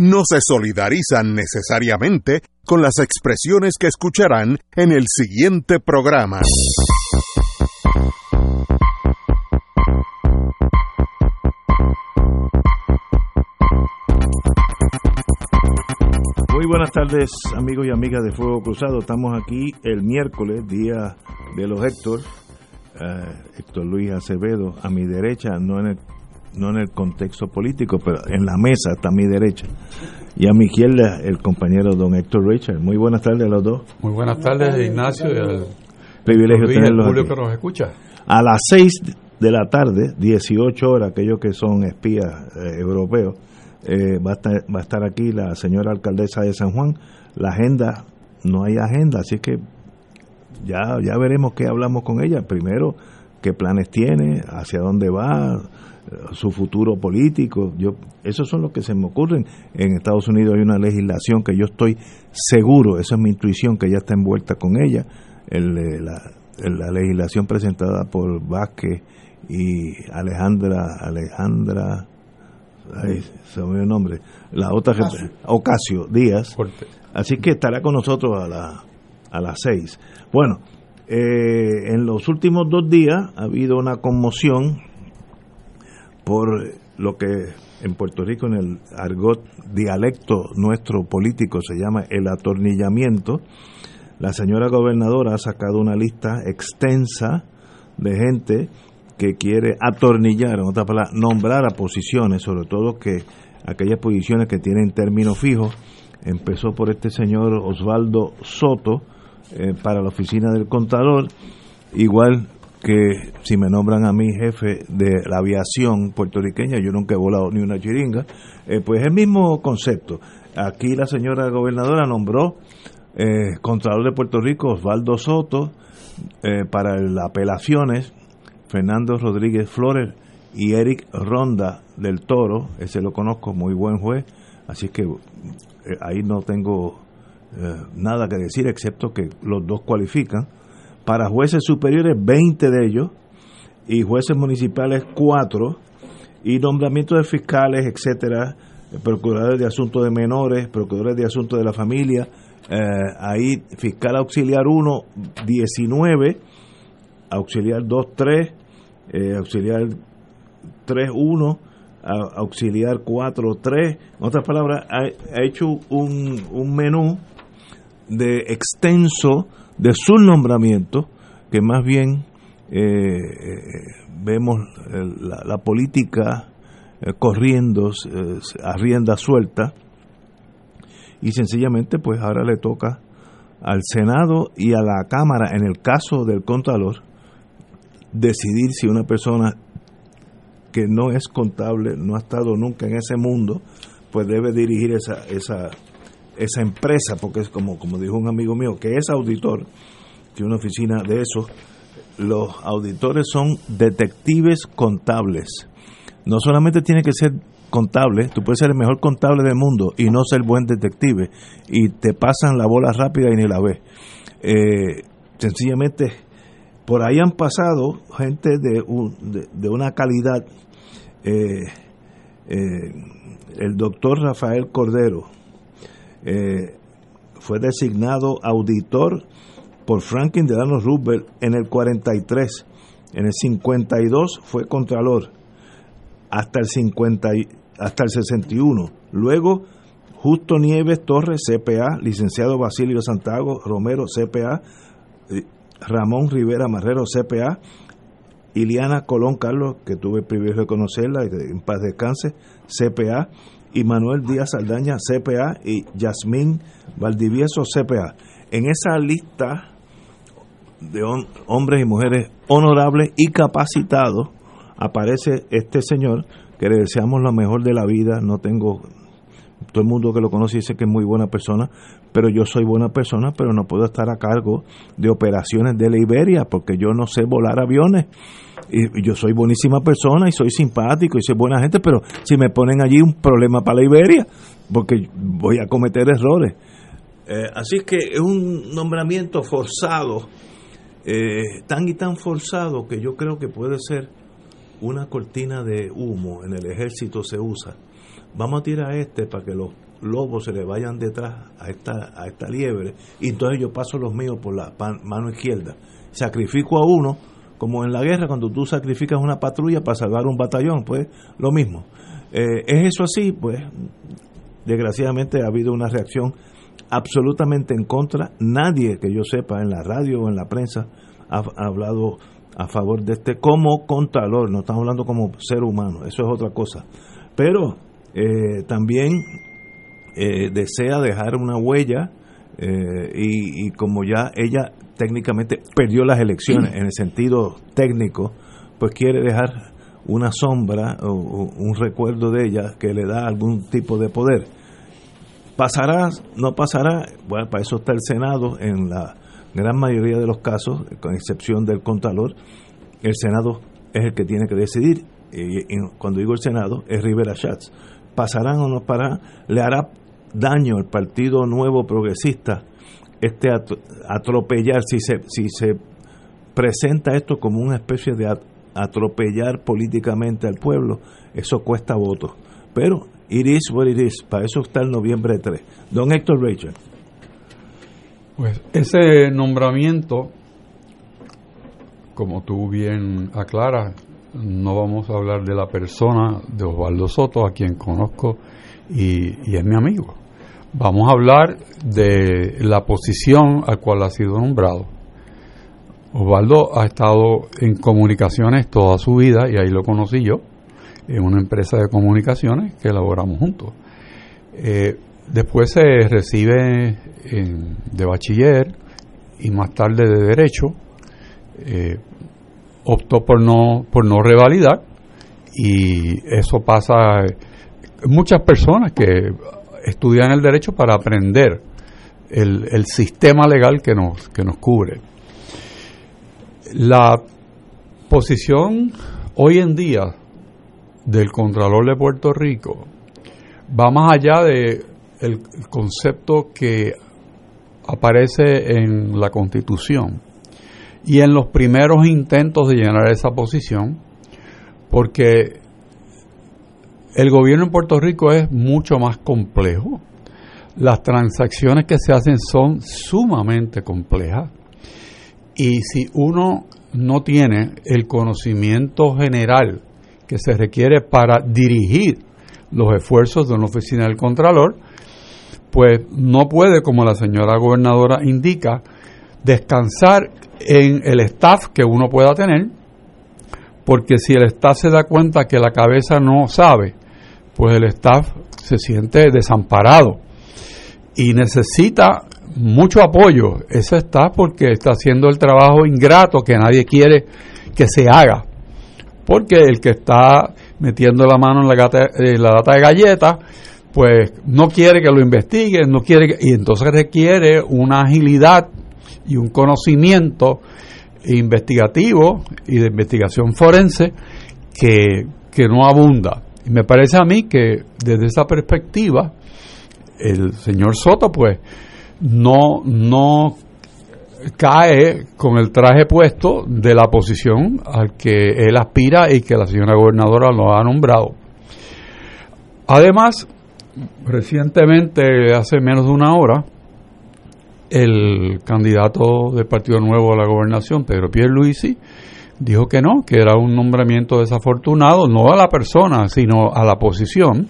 no se solidarizan necesariamente con las expresiones que escucharán en el siguiente programa. Muy buenas tardes amigos y amigas de Fuego Cruzado. Estamos aquí el miércoles, día de los Héctor. Eh, Héctor Luis Acevedo a mi derecha, no en el no en el contexto político, pero en la mesa está a mi derecha. Y a mi izquierda el compañero don Héctor Richard. Muy buenas tardes a los dos. Muy buenas tardes, Ignacio, y al privilegio tenerlos público que nos escucha. A las 6 de la tarde, 18 horas, aquellos que son espías eh, europeos, eh, va, a estar, va a estar aquí la señora alcaldesa de San Juan. La agenda, no hay agenda, así que ya, ya veremos qué hablamos con ella. Primero, qué planes tiene, hacia dónde va, su futuro político. Yo, esos son los que se me ocurren. En Estados Unidos hay una legislación que yo estoy seguro, esa es mi intuición, que ya está envuelta con ella, el, la, la, legislación presentada por Vázquez y Alejandra, Alejandra, ay, se me el nombre, la otra, Ocasio, Ocasio Díaz. Así que estará con nosotros a, la, a las seis. Bueno, eh, en los últimos dos días ha habido una conmoción por lo que en Puerto Rico en el argot dialecto nuestro político se llama el atornillamiento. La señora gobernadora ha sacado una lista extensa de gente que quiere atornillar, en otras palabras, nombrar a posiciones, sobre todo que aquellas posiciones que tienen término fijo. Empezó por este señor Osvaldo Soto eh, para la oficina del contador, igual que si me nombran a mí jefe de la aviación puertorriqueña, yo nunca he volado ni una chiringa, eh, pues el mismo concepto. Aquí la señora gobernadora nombró eh, Contralor de Puerto Rico Osvaldo Soto eh, para las apelaciones, Fernando Rodríguez Flores y Eric Ronda del Toro, ese lo conozco, muy buen juez, así que eh, ahí no tengo nada que decir excepto que los dos cualifican para jueces superiores 20 de ellos y jueces municipales 4 y nombramientos de fiscales, etcétera, procuradores de asuntos de menores, procuradores de asuntos de la familia, eh, ahí fiscal auxiliar 1 19, auxiliar 2 3, eh, auxiliar 3 1, auxiliar 4 3, en otras palabras, ha, ha hecho un, un menú de extenso de su nombramiento, que más bien eh, vemos la, política eh, corriendo a rienda suelta y sencillamente pues ahora le toca al Senado y a la Cámara, en el caso del Contralor, decidir si una persona que no es contable, no ha estado nunca en ese mundo, pues debe dirigir esa, esa, esa empresa, porque es como, como dijo un amigo mío, que es auditor, tiene una oficina de eso, los auditores son detectives contables. No solamente tiene que ser contable, tú puedes ser el mejor contable del mundo y no ser buen detective, y te pasan la bola rápida y ni la ves. Eh, sencillamente, por ahí han pasado gente de, de, una calidad. Eh, eh, el doctor Rafael Cordero, eh, fue designado auditor por Franklin Delano Roosevelt en el 43. En el 52 fue contralor hasta el 50 hasta el 61. Luego Justo Nieves Torres CPA, licenciado Basilio Santago Romero CPA, Ramón Rivera Marrero CPA, Iliana Colón Carlos, que tuve el privilegio de conocerla, en paz descanse, CPA, y Manuel Díaz Aldaña, CPA, y Yasmín Valdivieso, CPA. En esa lista de hombres y mujeres honorables y capacitados aparece este señor que le deseamos lo mejor de la vida, no tengo todo el mundo que lo conoce dice que es muy buena persona, pero yo soy buena persona, pero no puedo estar a cargo de operaciones de la Iberia porque yo no sé volar aviones. Y yo soy buenísima persona y soy simpático y soy buena gente, pero si me ponen allí un problema para la Iberia, porque voy a cometer errores. Eh, así que es un nombramiento forzado, eh, tan y tan forzado que yo creo que puede ser una cortina de humo en el ejército se usa. Vamos a tirar a este para que los lobos se le vayan detrás a esta, a esta liebre y entonces yo paso los míos por la mano izquierda. Sacrifico a uno, como en la guerra cuando tú sacrificas una patrulla para salvar un batallón, pues lo mismo. Eh, ¿Es eso así? Pues desgraciadamente ha habido una reacción absolutamente en contra. Nadie que yo sepa en la radio o en la prensa ha, hablado a favor de este como contralor, no estamos hablando como ser humano, eso es otra cosa. Pero eh, también eh, desea dejar una huella eh, y, y, como ya ella técnicamente perdió las elecciones en el sentido técnico, pues quiere dejar una sombra o, un recuerdo de ella que le da algún tipo de poder. ¿Pasará? ¿No pasará? Bueno, para eso está el Senado en la gran mayoría de los casos, con excepción del Contralor, el Senado es el que tiene que decidir. Y, cuando digo el Senado, es Rivera Schatz. ¿Pasarán o no pasarán? ¿Le hará daño al Partido Nuevo Progresista este atropellar, si se, si se presenta esto como una especie de atropellar políticamente al pueblo, eso cuesta votos. Pero it is what it is, para eso está el noviembre 3. Don Héctor Rachel. Pues ese nombramiento, como tú bien aclaras, no vamos a hablar de la persona de Osvaldo Soto, a quien conozco y, y es mi amigo. Vamos a hablar de la posición a cual ha sido nombrado. Osvaldo ha estado en comunicaciones toda su vida y ahí lo conocí yo, en una empresa de comunicaciones que elaboramos juntos. Eh, después se recibe de bachiller y más tarde de derecho. Eh, optó por no, por no revalidar y eso pasa muchas personas que estudian el derecho para aprender el, el sistema legal que nos, que nos cubre. La posición hoy en día del Contralor de Puerto Rico va más allá de concepto que aparece en la Constitución y en los primeros intentos de llenar esa posición, porque el gobierno en Puerto Rico es mucho más complejo, las transacciones que se hacen son sumamente complejas. Y si uno no tiene el conocimiento general que se requiere para dirigir los esfuerzos de una oficina del Contralor, pues no puede, como la señora gobernadora indica, descansar en el staff que uno pueda tener, porque si el staff se da cuenta que la cabeza no sabe, pues el staff se siente desamparado y necesita mucho apoyo ese staff porque está haciendo el trabajo ingrato que nadie quiere que se haga. Porque el que está metiendo la mano en la, gata, en la data de galletas, pues no quiere que lo investiguen, no quiere y entonces requiere una agilidad y un conocimiento investigativo y de investigación forense que, que no abunda. Y me parece a mí que desde esa perspectiva el señor Soto pues no, no cae con el traje puesto de la posición al que él aspira y que la señora gobernadora lo ha nombrado. Además, recientemente, hace menos de una hora, el candidato del Partido Nuevo a la gobernación, Pedro Pierluisi, dijo que no, que era un nombramiento desafortunado, no a la persona, sino a la posición,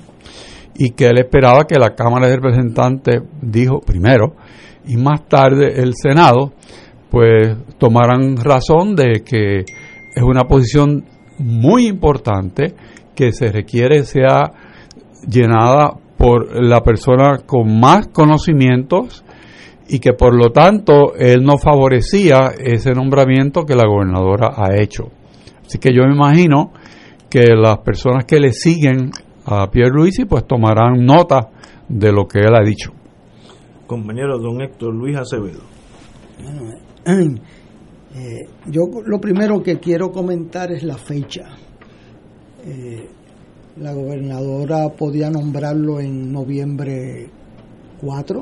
y que él esperaba que la Cámara de Representantes dijo primero, y más tarde el Senado, pues tomaran razón de que es una posición muy importante que se requiere sea llenada por la persona con más conocimientos y que por lo tanto él no favorecía ese nombramiento que la gobernadora ha hecho. Así que yo me imagino que las personas que le siguen a Pierre Luisi pues tomarán nota de lo que él ha dicho. Compañero don Héctor Luis Acevedo. Eh, yo lo primero que quiero comentar es la fecha. Eh, la gobernadora podía nombrarlo en noviembre 4,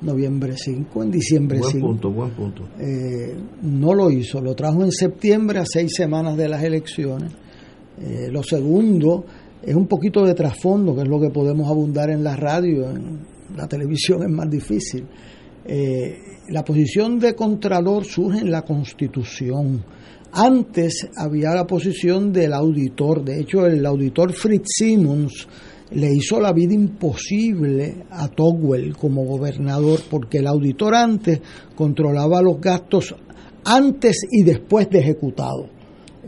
noviembre 5, en diciembre buen 5. Punto, buen punto. Eh, no lo hizo, lo trajo en septiembre a seis semanas de las elecciones. Eh, lo segundo es un poquito de trasfondo, que es lo que podemos abundar en la radio, en la televisión es más difícil. Eh, la posición de Contralor surge en la Constitución. Antes había la posición del auditor, de hecho el auditor Fritz Simmons le hizo la vida imposible a Togwell como gobernador porque el auditor antes controlaba los gastos antes y después de ejecutado.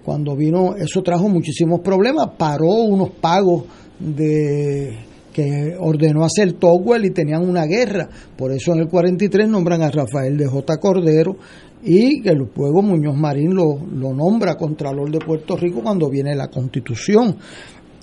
Cuando vino, eso trajo muchísimos problemas, paró unos pagos de que ordenó hacer Togwell y tenían una guerra. Por eso en el 43 nombran a Rafael de J. Cordero y que luego Muñoz Marín lo, lo nombra Contralor de Puerto Rico cuando viene la Constitución.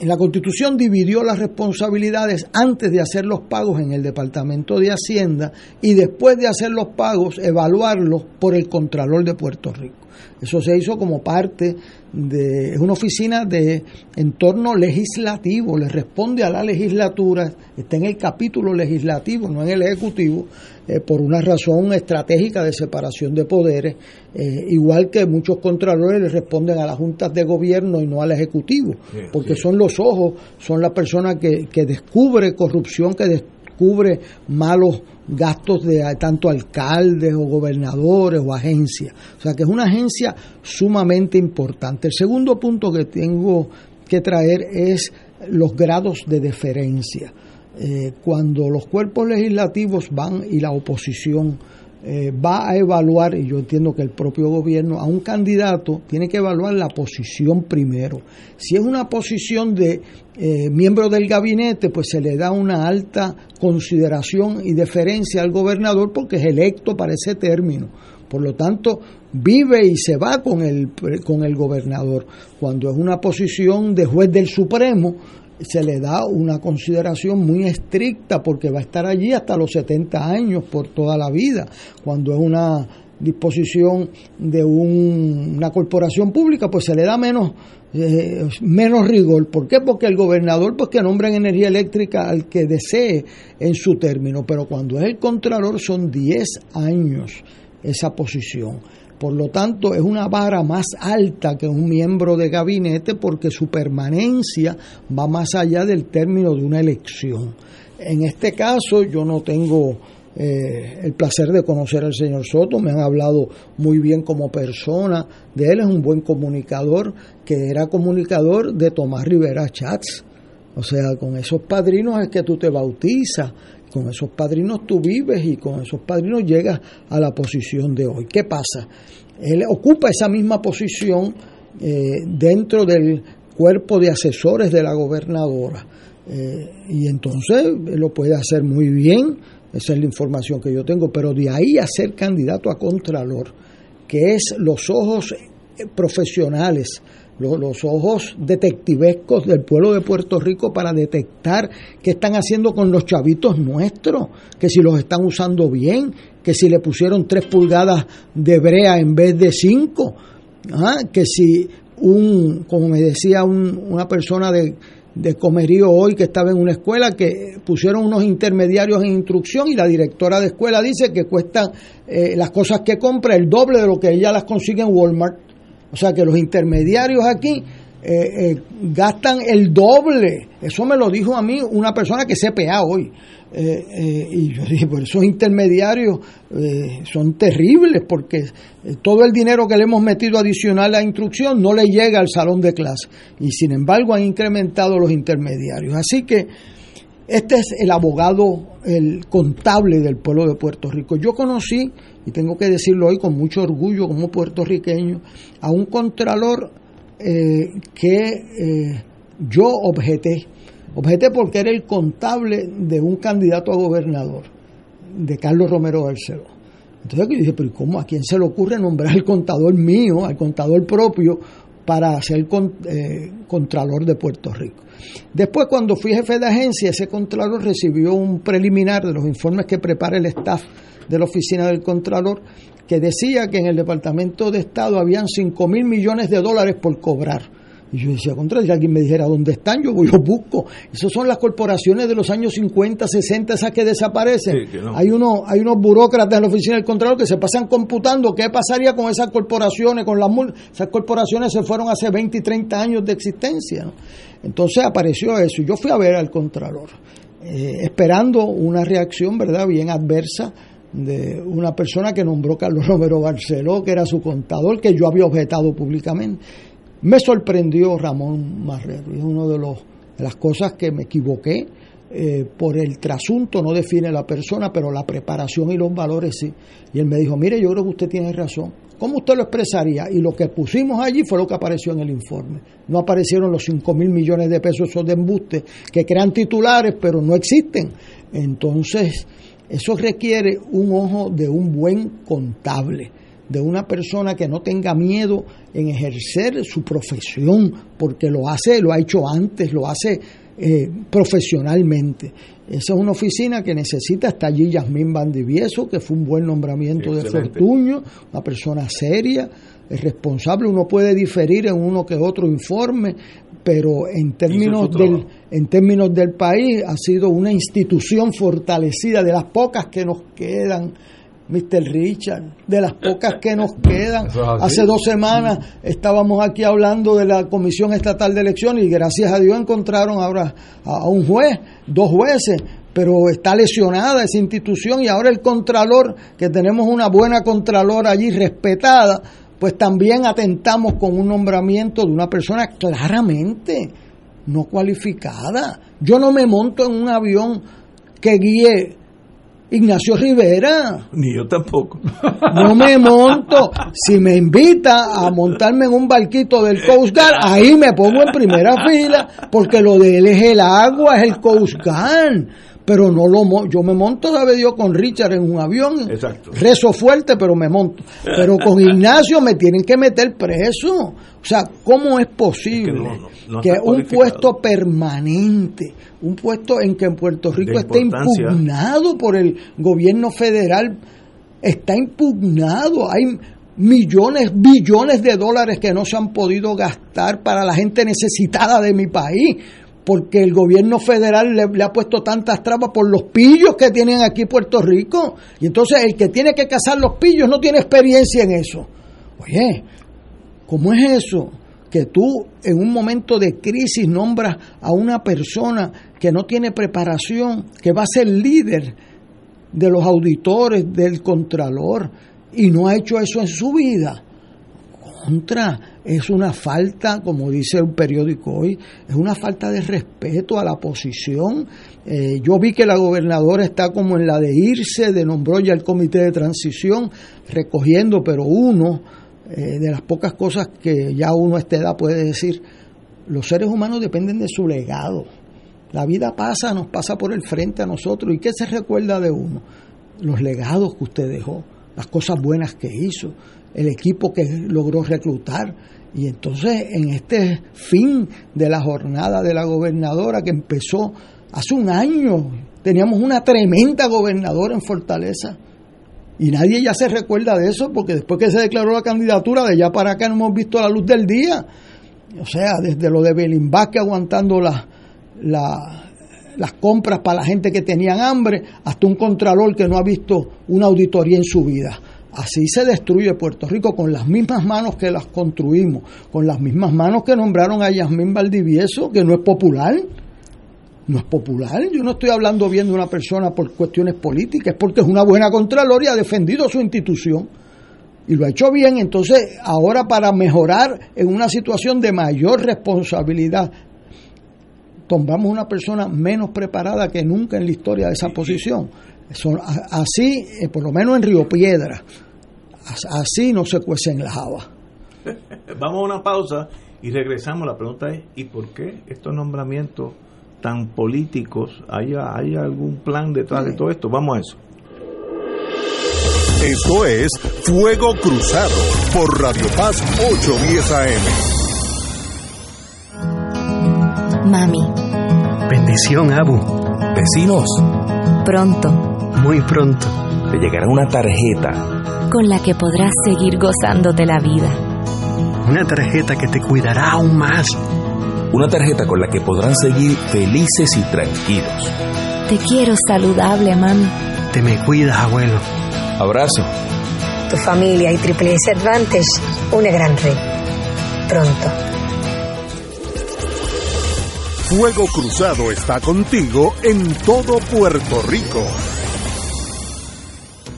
En la Constitución dividió las responsabilidades antes de hacer los pagos en el Departamento de Hacienda y después de hacer los pagos evaluarlos por el Contralor de Puerto Rico. Eso se hizo como parte de una oficina de entorno legislativo, le responde a la legislatura, está en el capítulo legislativo, no en el ejecutivo, eh, por una razón estratégica de separación de poderes, eh, igual que muchos contralores le responden a las juntas de gobierno y no al ejecutivo, porque son los ojos, son las personas que, que descubre corrupción, que descubre malos gastos de tanto alcaldes o gobernadores o agencias. O sea que es una agencia sumamente importante. El segundo punto que tengo que traer es los grados de deferencia. Eh, cuando los cuerpos legislativos van y la oposición eh, va a evaluar, y yo entiendo que el propio gobierno, a un candidato tiene que evaluar la posición primero. Si es una posición de eh, miembro del gabinete, pues se le da una alta consideración y deferencia al gobernador porque es electo para ese término. Por lo tanto, vive y se va con el, con el gobernador. Cuando es una posición de juez del Supremo, se le da una consideración muy estricta porque va a estar allí hasta los 70 años por toda la vida, cuando es una disposición de una corporación pública, pues se le da menos, eh, menos rigor. ¿Por qué? Porque el gobernador, pues que nombra en energía eléctrica al que desee en su término, pero cuando es el contralor son 10 años esa posición. Por lo tanto, es una vara más alta que un miembro de gabinete porque su permanencia va más allá del término de una elección. En este caso, yo no tengo eh, el placer de conocer al señor Soto, me han hablado muy bien como persona de él, es un buen comunicador, que era comunicador de Tomás Rivera Chats. O sea, con esos padrinos es que tú te bautizas, con esos padrinos tú vives y con esos padrinos llegas a la posición de hoy. ¿Qué pasa? Él ocupa esa misma posición eh, dentro del cuerpo de asesores de la gobernadora. Eh, y entonces lo puede hacer muy bien, esa es la información que yo tengo, pero de ahí a ser candidato a Contralor, que es los ojos profesionales los, ojos detectivescos del pueblo de Puerto Rico para detectar qué están haciendo con los chavitos nuestros, que si los están usando bien, que si le pusieron tres pulgadas de brea en vez de cinco, ¿ah? que si un, como me decía una persona de, de comerío hoy que estaba en una escuela que pusieron unos intermediarios en instrucción y la directora de escuela dice que cuestan eh, las cosas que compra el doble de lo que ella las consigue en Walmart. O sea que los intermediarios aquí eh, eh, gastan el doble. Eso me lo dijo a mí una persona que CPA hoy. Eh, y yo dije, pues esos intermediarios son terribles porque todo el dinero que le hemos metido adicional a la instrucción no le llega al salón de clase. Y sin embargo han incrementado los intermediarios. Así que este es el abogado, el contable del pueblo de Puerto Rico. Yo conocí y tengo que decirlo hoy con mucho orgullo como puertorriqueño, a un contralor eh, que eh, yo objeté. Objeté porque era el contable de un candidato a gobernador, de Carlos Romero Barceló. Entonces yo dije, pero ¿cómo? ¿A quién se le ocurre nombrar al contador mío, al contador propio, para ser eh, contralor de Puerto Rico. Después, cuando fui jefe de agencia, ese contralor recibió un preliminar de los informes que prepara el staff de la oficina del contralor, que decía que en el Departamento de Estado habían 5 mil millones de dólares por cobrar y yo decía, contra, si alguien me dijera dónde están, yo, yo busco. Esas son las corporaciones de los años 50, 60, esas que desaparecen. Hay, uno, hay unos burócratas en la oficina del Contralor que se pasan computando qué pasaría con esas corporaciones, con las Esas corporaciones se fueron hace 20 y 30 años de existencia. Entonces apareció eso. y Yo fui a ver al Contralor, eh, esperando una reacción, ¿verdad?, bien adversa de una persona que nombró Carlos Romero Barceló, que era su contador, que yo había objetado públicamente. Me sorprendió Ramón Marrero, es una de, las cosas que me equivoqué. Eh, por el trasunto no define la persona, pero la preparación y los valores sí. Y él me dijo, mire, yo creo que usted tiene razón. ¿Cómo usted lo expresaría? Y lo que pusimos allí fue lo que apareció en el informe. No aparecieron los 5 mil millones de pesos esos de embuste que crean titulares, pero no existen. Entonces, eso requiere un ojo de un buen contable de una persona que no tenga miedo en ejercer su profesión, porque lo hace, lo ha hecho antes, lo hace eh, profesionalmente. Esa es una oficina que necesita, está allí Yasmín Bandivieso, que fue un buen nombramiento de Fortuño, una persona seria, es responsable, uno puede diferir en uno que otro informe, pero en términos del en términos del país ha sido una institución fortalecida de las pocas que nos quedan Mr. Richard, de las pocas que nos quedan. Hace dos semanas estábamos aquí hablando de la Comisión Estatal de Elecciones y gracias a Dios encontraron ahora a un juez, dos jueces, pero está lesionada esa institución y ahora el Contralor, que tenemos una buena Contralor allí respetada, pues también atentamos con un nombramiento de una persona claramente no cualificada. Yo no me monto en un avión que guíe Ignacio Rivera. Ni yo tampoco. No me monto. Si me invita a montarme en un barquito del Coast Guard, ahí me pongo en primera fila, porque lo de él es el agua, es el Coast Guard. Pero no lo yo me monto, sabe Dios, con Richard en un avión. Exacto. Rezo fuerte, pero me monto. Pero con Ignacio me tienen que meter preso. O sea, ¿cómo es posible que un puesto permanente un puesto en que en Puerto Rico está impugnado por el gobierno federal, está impugnado, hay millones, billones de dólares que no se han podido gastar para la gente necesitada de mi país, porque el gobierno federal le, ha puesto tantas trabas por los pillos que tienen aquí Puerto Rico. Y entonces el que tiene que cazar los pillos no tiene experiencia en eso. Oye, ¿cómo es eso? que tú en un momento de crisis nombras a una persona que no tiene preparación, que va a ser líder de los auditores, del contralor, y no ha hecho eso en su vida. Contra, es una falta, como dice un periódico hoy, es una falta de respeto a la posición. Eh, yo vi que la gobernadora está como en la de irse, de nombró ya el comité de transición, recogiendo, pero uno eh, de las pocas cosas que ya uno a esta edad puede decir, los seres humanos dependen de su legado. La vida pasa, nos pasa por el frente a nosotros. ¿Y qué se recuerda de uno? Los legados que usted dejó, las cosas buenas que hizo, el equipo que logró reclutar. Y entonces en este fin de la jornada de la gobernadora que empezó hace un año, teníamos una tremenda gobernadora en Fortaleza y nadie ya se recuerda de eso porque después que se declaró la candidatura, de allá para acá no hemos visto la luz del día. O sea, desde lo de Belín aguantando las, las compras para la gente que tenían hambre, hasta un contralor que no ha visto una auditoría en su vida. Así se destruye Puerto Rico con las mismas manos que las construimos, con las mismas manos que nombraron a Yasmín Valdivieso, que no es popular no es popular. Yo no estoy hablando bien de una persona por cuestiones políticas, es porque es una buena Contralor y ha defendido su institución. Y lo ha hecho bien, entonces ahora para mejorar en una situación de mayor responsabilidad, tomamos una persona menos preparada que nunca en la historia de esa posición. Así, eh, por lo menos en Río Piedra, así no se cuecen las habas. Vamos a una pausa y regresamos. La pregunta es, ¿y por qué estos nombramientos tan políticos, ¿hay, hay algún plan detrás de todo esto? Vamos a eso. Esto es Fuego Cruzado por Radio Paz 810 AM. Mami. Bendición, Abu. Vecinos. Pronto. Muy pronto. Te llegará una tarjeta. Con la que podrás seguir gozándote la vida. Una tarjeta que te cuidará aún más. Una tarjeta con la que podrán seguir felices y tranquilos. Te quiero saludable, mami. Te me cuidas, abuelo. Abrazo. Tu familia y Triple S Advantage, una gran red. Pronto. Fuego Cruzado está contigo en todo Puerto Rico.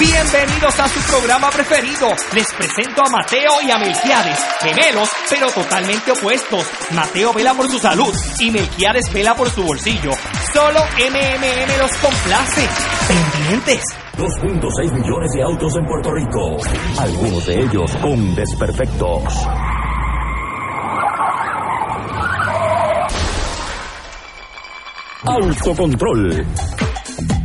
Bienvenidos a su programa preferido. Les presento a Mateo y a Melquiades, gemelos, pero totalmente opuestos. Mateo vela por su salud y Melquiades vela por su bolsillo. Solo MMM los complace. Pendientes. 2.6 millones de autos en Puerto Rico, algunos de ellos con desperfectos. Autocontrol.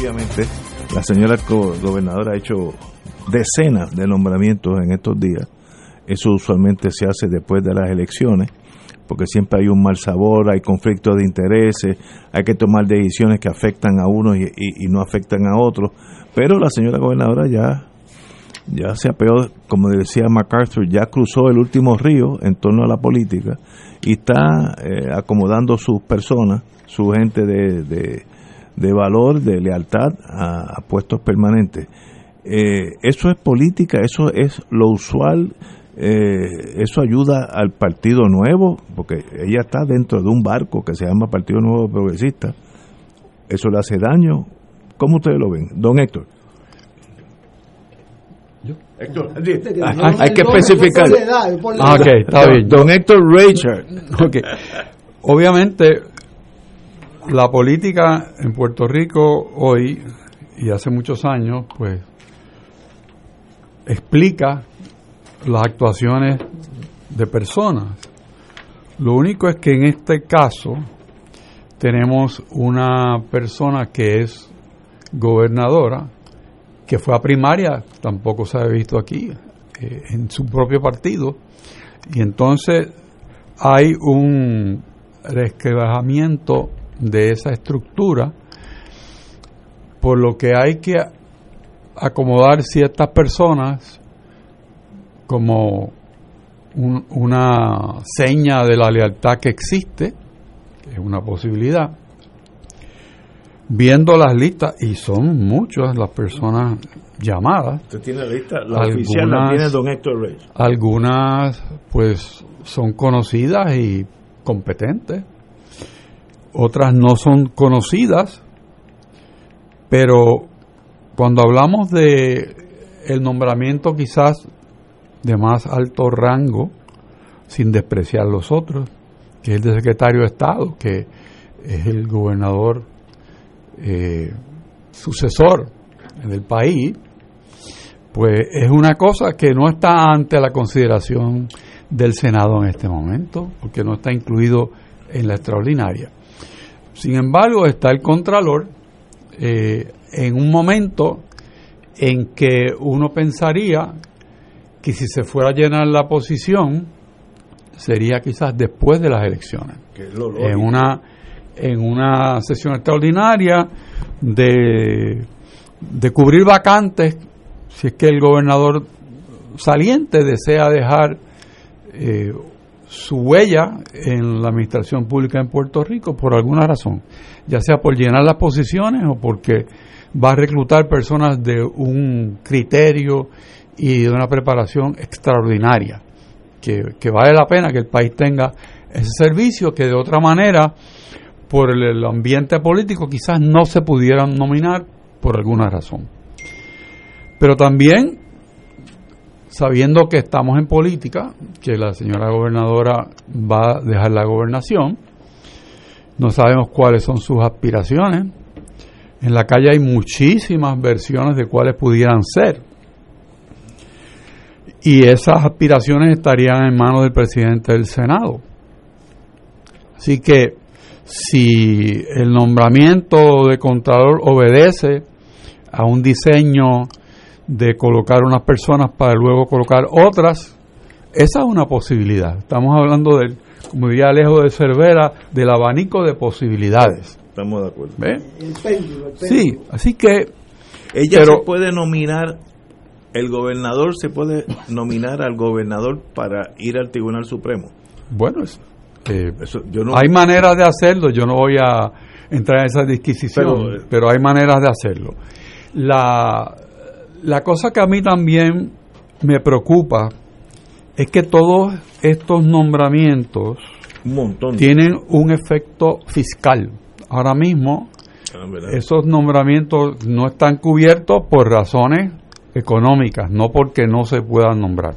Obviamente. La señora gobernadora ha hecho decenas de nombramientos en estos días. Eso usualmente se hace después de las elecciones, porque siempre hay un mal sabor, hay conflictos de intereses, hay que tomar decisiones que afectan a unos y, y- no afectan a otros. Pero la señora gobernadora ya, ya se apeó, como decía MacArthur, ya cruzó el último río en torno a la política y está eh, acomodando sus personas, su gente de, de valor, de lealtad a, a puestos permanentes. Eh, eso es política, eso es lo usual, eh, eso ayuda al Partido Nuevo, porque ella está dentro de un barco que se llama Partido Nuevo Progresista. Eso le hace daño. ¿Cómo ustedes lo ven? Don Héctor. Héctor, sí, hay, hay que especificar. Ah, ok, está bien. Don Héctor Richard. Ok. Obviamente, la política en Puerto Rico hoy y hace muchos años, pues, explica las actuaciones de personas. Lo único es que en este caso tenemos una persona que es gobernadora, que fue a primaria, tampoco se ha visto aquí, eh, en su propio partido, y entonces hay un resquebrajamiento de esa estructura, por lo que hay que acomodar ciertas personas como un- una seña de la lealtad que existe, que es una posibilidad, viendo las listas, y son muchas las personas llamadas, Usted tiene la lista, la oficial la Algunas- tiene Don Héctor Richard. algunas pues son conocidas y competentes, otras no son conocidas, pero cuando hablamos de el nombramiento quizás de más alto rango, sin despreciar los otros, que es el de secretario de Estado, que es el gobernador eh, sucesor del país, pues es una cosa que no está ante la consideración del Senado en este momento, porque no está incluido en la extraordinaria. Sin embargo, está el Contralor eh, en un momento en que uno pensaría que si se fuera a llenar la posición, sería quizás después de las elecciones. En una en una sesión extraordinaria de de cubrir vacantes si es que el gobernador saliente desea dejar eh, su huella en la administración pública en Puerto Rico por alguna razón, ya sea por llenar las posiciones o porque va a reclutar personas de un criterio y de una preparación extraordinaria, que, que vale la pena que el país tenga ese servicio que de otra manera, por el ambiente político, quizás no se pudieran nominar por alguna razón. Pero también sabiendo que estamos en política, que la señora gobernadora va a dejar la gobernación, no sabemos cuáles son sus aspiraciones. En la calle hay muchísimas versiones de cuáles pudieran ser. Y esas aspiraciones estarían en manos del presidente del Senado. Así que si el nombramiento de Contralor obedece a un diseño de colocar unas personas para luego colocar otras, esa es una posibilidad. Estamos hablando del, como diría Alejo de Cervera, del abanico de posibilidades. Estamos de acuerdo. Sí, así que... Ella se puede nominar, el gobernador se puede nominar al gobernador para ir al Tribunal Supremo. Bueno, eh, yo no, hay maneras de hacerlo, yo no voy a entrar en esa disquisición, eh, pero hay maneras de hacerlo. La, la cosa que a mí también me preocupa es que todos estos nombramientos tienen un efecto fiscal. Ahora mismo ah, esos nombramientos no están cubiertos por razones económicas, no porque no se puedan nombrar.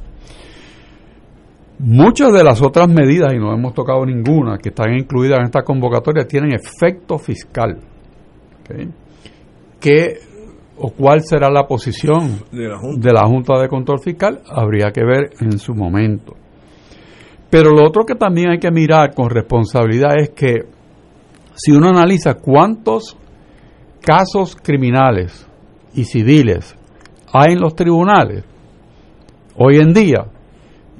Muchas de las otras medidas, y no hemos tocado ninguna, que están incluidas en esta convocatoria, tienen efecto fiscal. Que o cuál será la posición de la, Junta. de Control Fiscal, habría que ver en su momento. Pero lo otro que también hay que mirar con responsabilidad es que si uno analiza cuántos casos criminales y civiles hay en los tribunales hoy en día,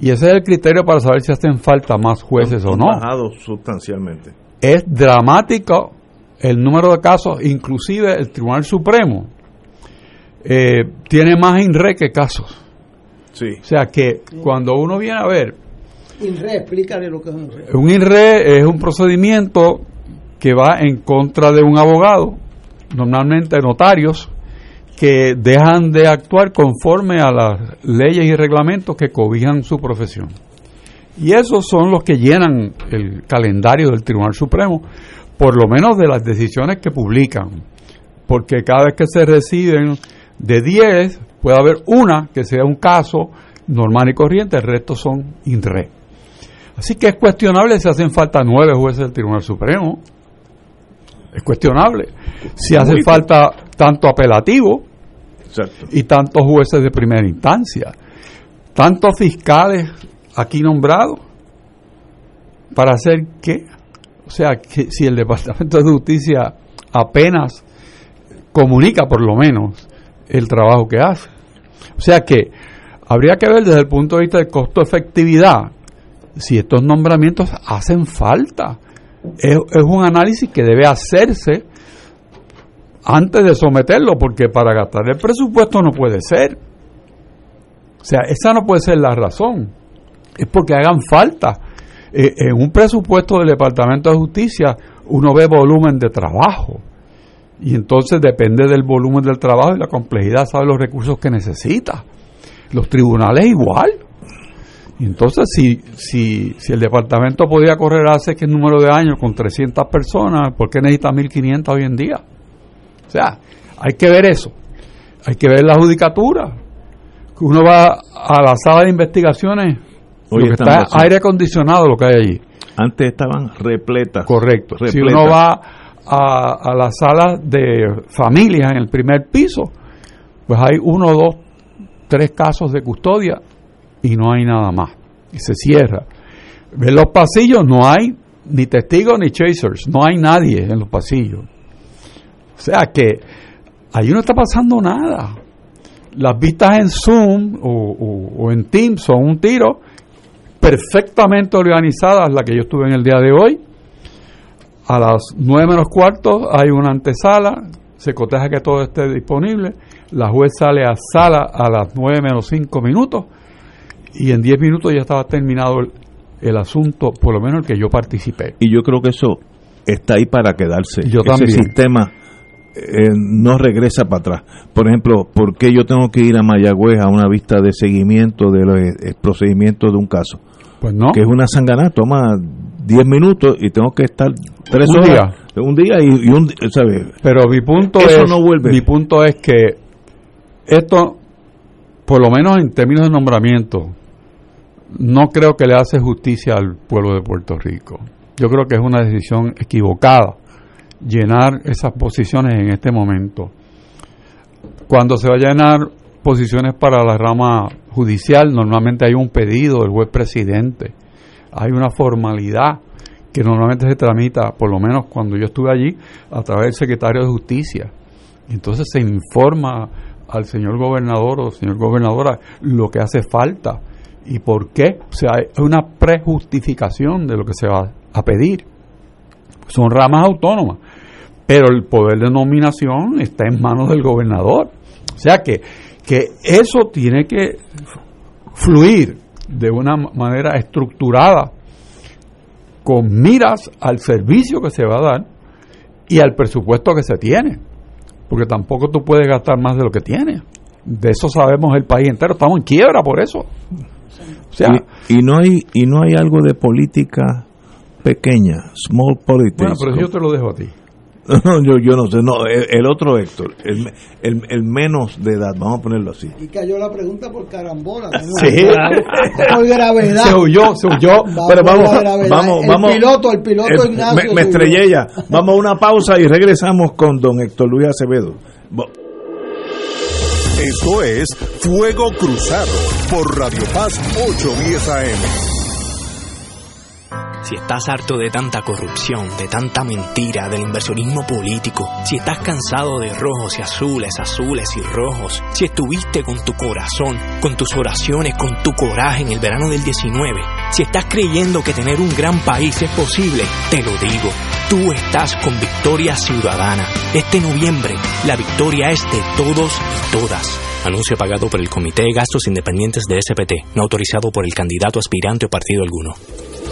y ese es el criterio para saber si hacen falta más jueces o no. Bajado sustancialmente. Es dramático el número de casos, inclusive el Tribunal Supremo eh, tiene más INRE que casos. Sí. O sea que cuando uno viene a ver... INRE, explícale lo que es un INRE. Un INRE es un procedimiento que va en contra de un abogado, normalmente notarios, que dejan de actuar conforme a las leyes y reglamentos que cobijan su profesión. Y esos son los que llenan el calendario del Tribunal Supremo, por lo menos de las decisiones que publican, porque cada vez que se reciben de 10 puede haber una que sea un caso normal y corriente, el resto son INRE. Así que es cuestionable si hacen falta nueve jueces del Tribunal Supremo. Es cuestionable. Si hace falta tanto apelativo y tantos jueces de primera instancia, tantos fiscales aquí nombrados, para hacer qué? O sea, que si el Departamento de Justicia apenas comunica por lo menos el trabajo que hace. O sea que habría que ver desde el punto de vista de costo-efectividad si estos nombramientos hacen falta. Es, un análisis que debe hacerse antes de someterlo, porque para gastar el presupuesto no puede ser. O sea, esa no puede ser la razón. Es porque hagan falta. Eh, en un presupuesto del Departamento de Justicia uno ve volumen de trabajo y entonces depende del volumen del trabajo y la complejidad, sabe los recursos que necesita. Los tribunales igual. Y entonces, si, si, si el departamento podía correr hace que número de años con 300 personas, ¿por qué necesita 1500 hoy en día? O sea, hay que ver eso. Hay que ver la judicatura. Uno va a la sala de investigaciones, lo que está aire acondicionado lo que hay allí. Antes estaban repletas. Correcto. Si uno va a, a las salas de familias en el primer piso, pues hay uno, dos, tres casos de custodia y no hay nada más. Y se cierra. En los pasillos no hay ni testigos ni chasers, no hay nadie en los pasillos. O sea que ahí no está pasando nada. Las vistas en Zoom o, o en Teams son un tiro perfectamente organizadas, la que yo estuve en el día de hoy a las nueve menos cuarto hay una antesala, se coteja que todo esté disponible, la juez sale a sala a las 9 menos 5 minutos y en 10 minutos ya estaba terminado el, el asunto, por lo menos el que yo participé. Y yo creo que eso está ahí para quedarse. Yo Ese también. sistema eh, no regresa para atrás. Por ejemplo, ¿por qué yo tengo que ir a Mayagüez a una vista de seguimiento de los eh, procedimientos de un caso? Pues no. Que es una sanganá, toma 10 minutos y tengo que estar 3 Un horas. Un día y, y un ¿sabes? Pero mi punto Eso es no vuelve. mi punto es que esto por lo menos en términos de nombramiento no creo que le hace justicia al pueblo de Puerto Rico. Yo creo que es una decisión equivocada llenar esas posiciones en este momento. Cuando se va a llenar posiciones para la rama judicial, normalmente hay un pedido del juez presidente, hay una formalidad que normalmente se tramita, por lo menos cuando yo estuve allí, a través del secretario de Justicia. Y entonces se informa al señor gobernador o señor gobernadora lo que hace falta y por qué. O sea, hay una prejustificación de lo que se va a pedir. Son ramas autónomas, pero el poder de nominación está en manos del gobernador. O sea que, que eso tiene que fluir de una manera estructurada con miras al servicio que se va a dar y al presupuesto que se tiene. Porque tampoco tú puedes gastar más de lo que tienes. De eso sabemos el país entero. Estamos en quiebra por eso. O sea, y, y no hay y no hay algo de política pequeña, small politics. bueno, pero yo te lo dejo a ti. No, yo, yo no sé, no, el, el otro Héctor, el, el, el menos de edad, vamos a ponerlo así. Y cayó la pregunta por carambola. ¿no? Sí. Por gravedad. Se huyó, se huyó. Vamos Pero vamos, gravedad. vamos, el vamos. piloto, el piloto Ignacio. Me, me estrellé ya. Vamos a una pausa y regresamos con don Héctor Luis Acevedo. Esto es Fuego Cruzado por Radio Paz 810 AM. Si estás harto de tanta corrupción, de tanta mentira, del inversionismo político, si estás cansado de rojos y azules, azules y rojos, si estuviste con tu corazón, con tus oraciones, con tu coraje en el verano del 19, si estás creyendo que tener un gran país es posible, te lo digo, tú estás con Victoria Ciudadana. Este noviembre, la victoria es de todos y todas. Anuncio pagado por el Comité de Gastos Independientes de SPT, no autorizado por el candidato aspirante o partido alguno.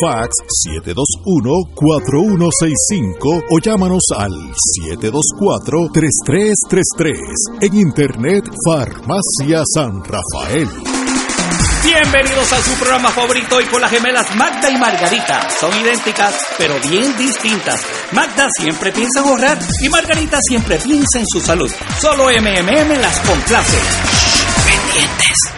Fax 721-4165 o llámanos al 724-3333. En internet, Farmacia San Rafael. Bienvenidos a su programa favorito y con las gemelas Magda y Margarita. Son idénticas, pero bien distintas. Magda siempre piensa en ahorrar y Margarita siempre piensa en su salud. Solo MMM las complace. Pendientes.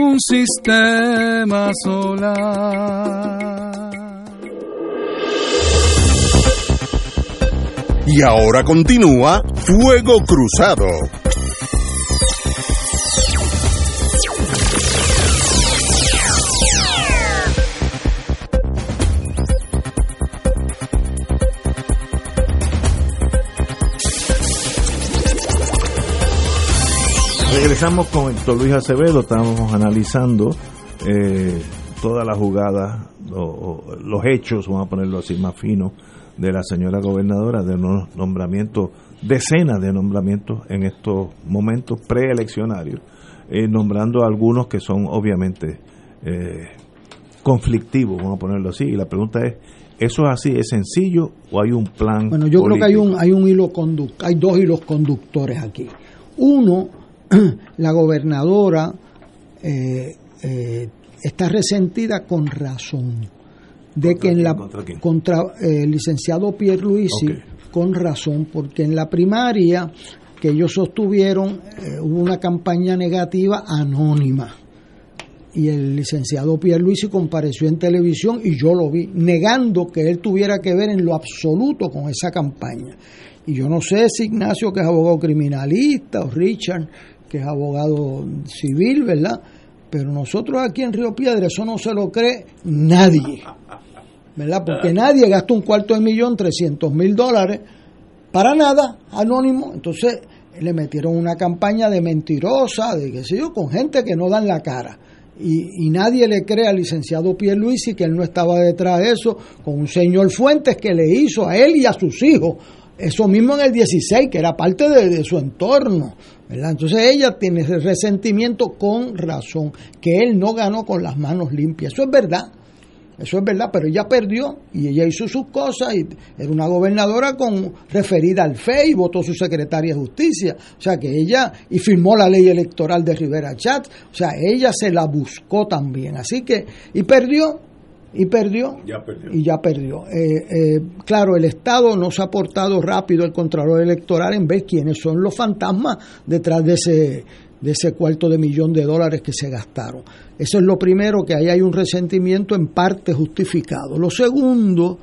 un sistema solar. Y ahora continúa Fuego Cruzado. Regresamos con Héctor Luis Acevedo, estábamos analizando eh, toda la jugada, o- o los hechos, vamos a ponerlo así más fino, de la señora gobernadora, de unos nombramientos, decenas de nombramientos en estos momentos preeleccionarios, eh, nombrando algunos que son obviamente eh, conflictivo, vamos a ponerlo así. Y la pregunta es, ¿eso es así, es sencillo o hay un plan? Bueno, yo creo que hay un, hay un hilo conductor, hay dos hilos conductores aquí. Uno, la gobernadora eh, eh, está resentida con razón de que en la contra, eh, el licenciado Pierre Luisi con razón porque en la primaria que ellos sostuvieron hubo una campaña negativa anónima. Y el licenciado Pierre Luisi compareció en televisión y yo lo vi negando que él tuviera que ver en lo absoluto con esa campaña. Y yo no sé si Ignacio que es abogado criminalista o Richard que es abogado civil, ¿verdad? Pero nosotros aquí en Río Piedra eso no se lo cree nadie, ¿verdad? Porque nadie gasta un cuarto de millón, 300 mil dólares, para nada, anónimo. Entonces le metieron una campaña de mentirosa, de qué sé yo, con gente que no dan la cara. Y, y, nadie le cree al licenciado Pierluisi que él no estaba detrás de eso, con un señor Fuentes que le hizo a él y a sus hijos eso mismo en el 16, que era parte de, su entorno. Entonces ella tiene ese resentimiento con razón, que él no ganó con las manos limpias. Eso es verdad. Eso es verdad, pero ella perdió y ella hizo sus cosas y era una gobernadora con referida al FE y votó su secretaria de justicia. O sea que ella, y firmó la ley electoral de Rivera Chat, o sea, ella se la buscó también. Así que, y perdió, y perdió, y ya perdió. Eh, eh, claro, el Estado no se ha portado rápido el Contralor Electoral en ver quiénes son los fantasmas detrás de ese, de ese cuarto de millón de dólares que se gastaron. Eso es lo primero, que ahí hay un resentimiento en parte justificado. Lo segundo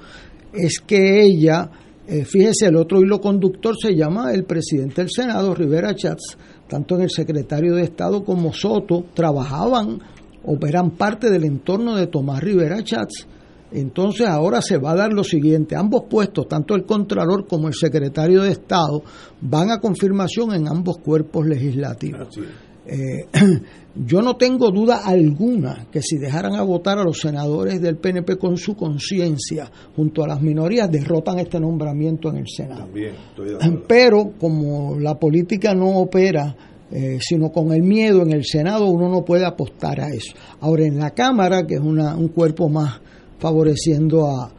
es que ella, eh, fíjese, el otro hilo conductor se llama el presidente del Senado, Rivera Chats, tanto en el secretario de Estado como Soto, trabajaban operan parte del entorno de Tomás Rivera Chats. Entonces ahora se va a dar lo siguiente, ambos puestos, tanto el Contralor como el Secretario de Estado, van a confirmación en ambos cuerpos legislativos. Eh, yo no tengo duda alguna que si dejaran a votar a los senadores del PNP con su conciencia junto a las minorías, derrotan este nombramiento en el Senado. Pero como la política no opera eh, sino con el miedo en el Senado uno no puede apostar a eso. Ahora en la Cámara, que es una, un cuerpo más favoreciendo a,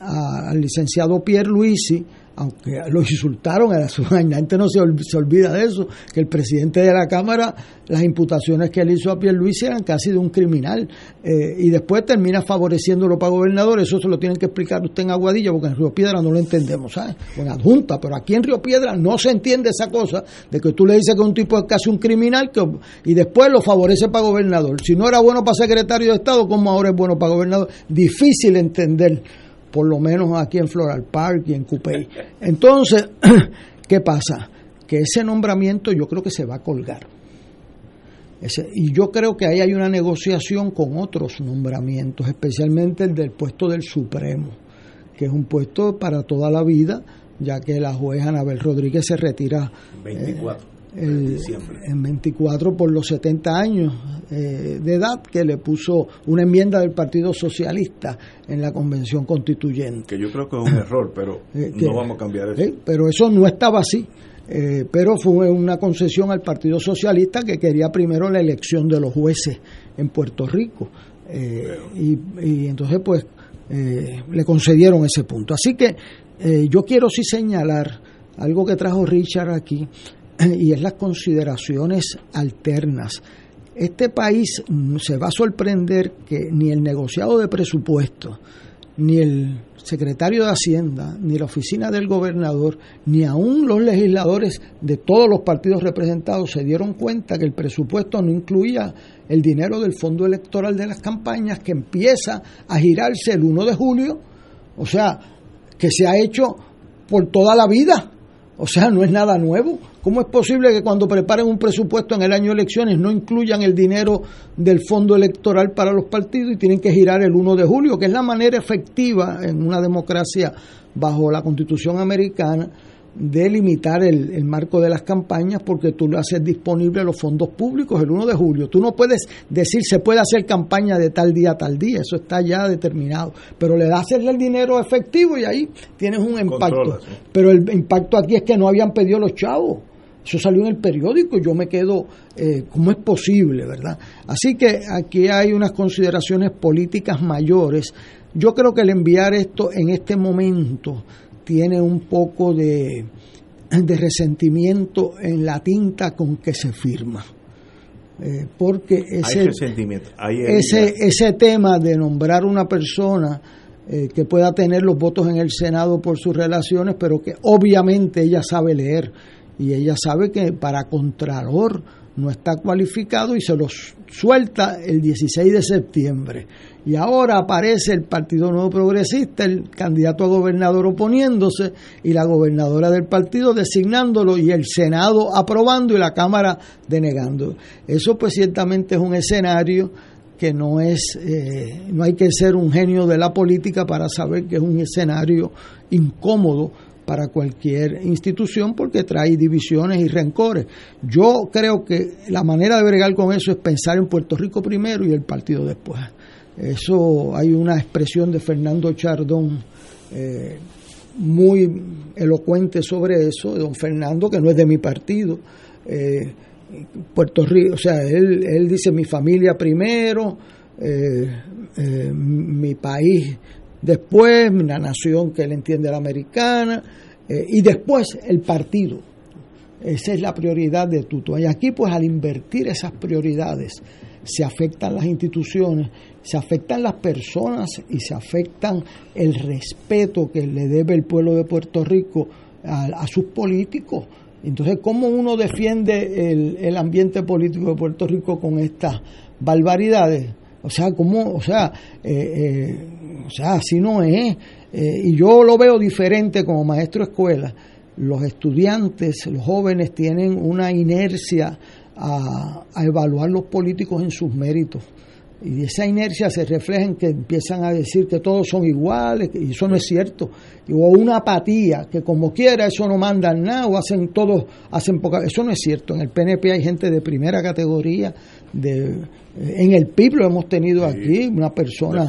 al licenciado Pierre Luisi, aunque lo insultaron la gente no se, olvida de eso, que el presidente de la Cámara, las imputaciones que él hizo a Pierre Luis eran casi de un criminal, eh, y después termina favoreciéndolo para gobernador, eso se lo tienen que explicar usted en Aguadilla, porque en Río Piedra no lo entendemos, ¿sabes? En Adjunta, pero aquí en Río Piedra no se entiende esa cosa, de que tú le dices que un tipo es casi un criminal, y después lo favorece para gobernador. Si no era bueno para secretario de Estado, ¿cómo ahora es bueno para gobernador? Difícil entender por lo menos aquí en Floral Park y en Coupey. Entonces, ¿qué pasa? Que ese nombramiento yo creo que se va a colgar. y yo creo que ahí hay una negociación con otros nombramientos, especialmente el del puesto del Supremo, que es un puesto para toda la vida, ya que la juez Anabel Rodríguez se retira. 24 en 24 por los 70 años eh, de edad que le puso una enmienda del Partido Socialista en la Convención Constituyente. Que yo creo que es un error, pero eh, no vamos a cambiar eso. Eh, pero eso no estaba así. pero fue una concesión al Partido Socialista que quería primero la elección de los jueces en Puerto Rico. Y, y, entonces, pues, le concedieron ese punto. Así que yo quiero sí señalar algo que trajo Richard aquí, y es las consideraciones alternas. Este país se va a sorprender que ni el negociado de presupuesto, ni el secretario de Hacienda, ni la oficina del gobernador, ni aún los legisladores de todos los partidos representados se dieron cuenta que el presupuesto no incluía el dinero del fondo electoral de las campañas que empieza a girarse el 1 de julio, o sea, que se ha hecho por toda la vida. O sea, no es nada nuevo. ¿Cómo es posible que cuando preparen un presupuesto en el año de elecciones no incluyan el dinero del fondo electoral para los partidos y tienen que girar el 1 de julio, que es la manera efectiva en una democracia bajo la Constitución americana de limitar el, marco de las campañas porque tú lo haces disponible los fondos públicos el 1 de julio. Tú no puedes decir se puede hacer campaña de tal día a tal día, eso está ya determinado, pero le das el dinero efectivo y ahí tienes un impacto. Pero el impacto aquí es que no habían pedido los chavos. Eso salió en el periódico y yo me quedo, eh, ¿cómo es posible, verdad? Así que aquí hay unas consideraciones políticas mayores. Yo creo que el enviar esto en este momento tiene un poco de, de resentimiento en la tinta con que se firma. Eh, porque ese, ese, ese tema de nombrar una persona eh, que pueda tener los votos en el Senado por sus relaciones, pero que obviamente ella sabe leer y ella sabe que para Contralor no está cualificado y se los suelta el 16 de septiembre. Y ahora aparece el Partido Nuevo Progresista, el candidato a gobernador oponiéndose y la gobernadora del partido designándolo y el Senado aprobando y la Cámara denegando. Eso pues ciertamente es un escenario que no es, eh, no hay que ser un genio de la política para saber que es un escenario incómodo para cualquier institución porque trae divisiones y rencores. Yo creo que la manera de bregar con eso es pensar en Puerto Rico primero y el partido después. Eso hay una expresión de Fernando Chardón eh, muy elocuente sobre eso, de don Fernando, que no es de mi partido. Eh, Puerto Rico, o sea, él, él dice mi familia primero, eh, mi país después la nación que él entiende la americana eh, y después el partido. Esa es la prioridad de Tuto. Y aquí pues al invertir esas prioridades se afectan las instituciones, se afectan las personas y se afectan el respeto que le debe el pueblo de Puerto Rico a, sus políticos. Entonces, ¿cómo uno defiende el, el ambiente político de Puerto Rico con estas barbaridades? O sea, ¿cómo? O sea, eh, eh, o sea, así no es. Eh, y yo lo veo diferente como maestro de escuela. Los estudiantes, los jóvenes tienen una inercia a, a evaluar los políticos en sus méritos. Y esa inercia se refleja en que empiezan a decir que todos son iguales, y eso no es cierto. O una apatía, que como quiera eso no mandan nada, o hacen todos, hacen poca. Eso no es cierto. En el PNP hay gente de primera categoría, de en el PIB lo hemos tenido aquí, una persona,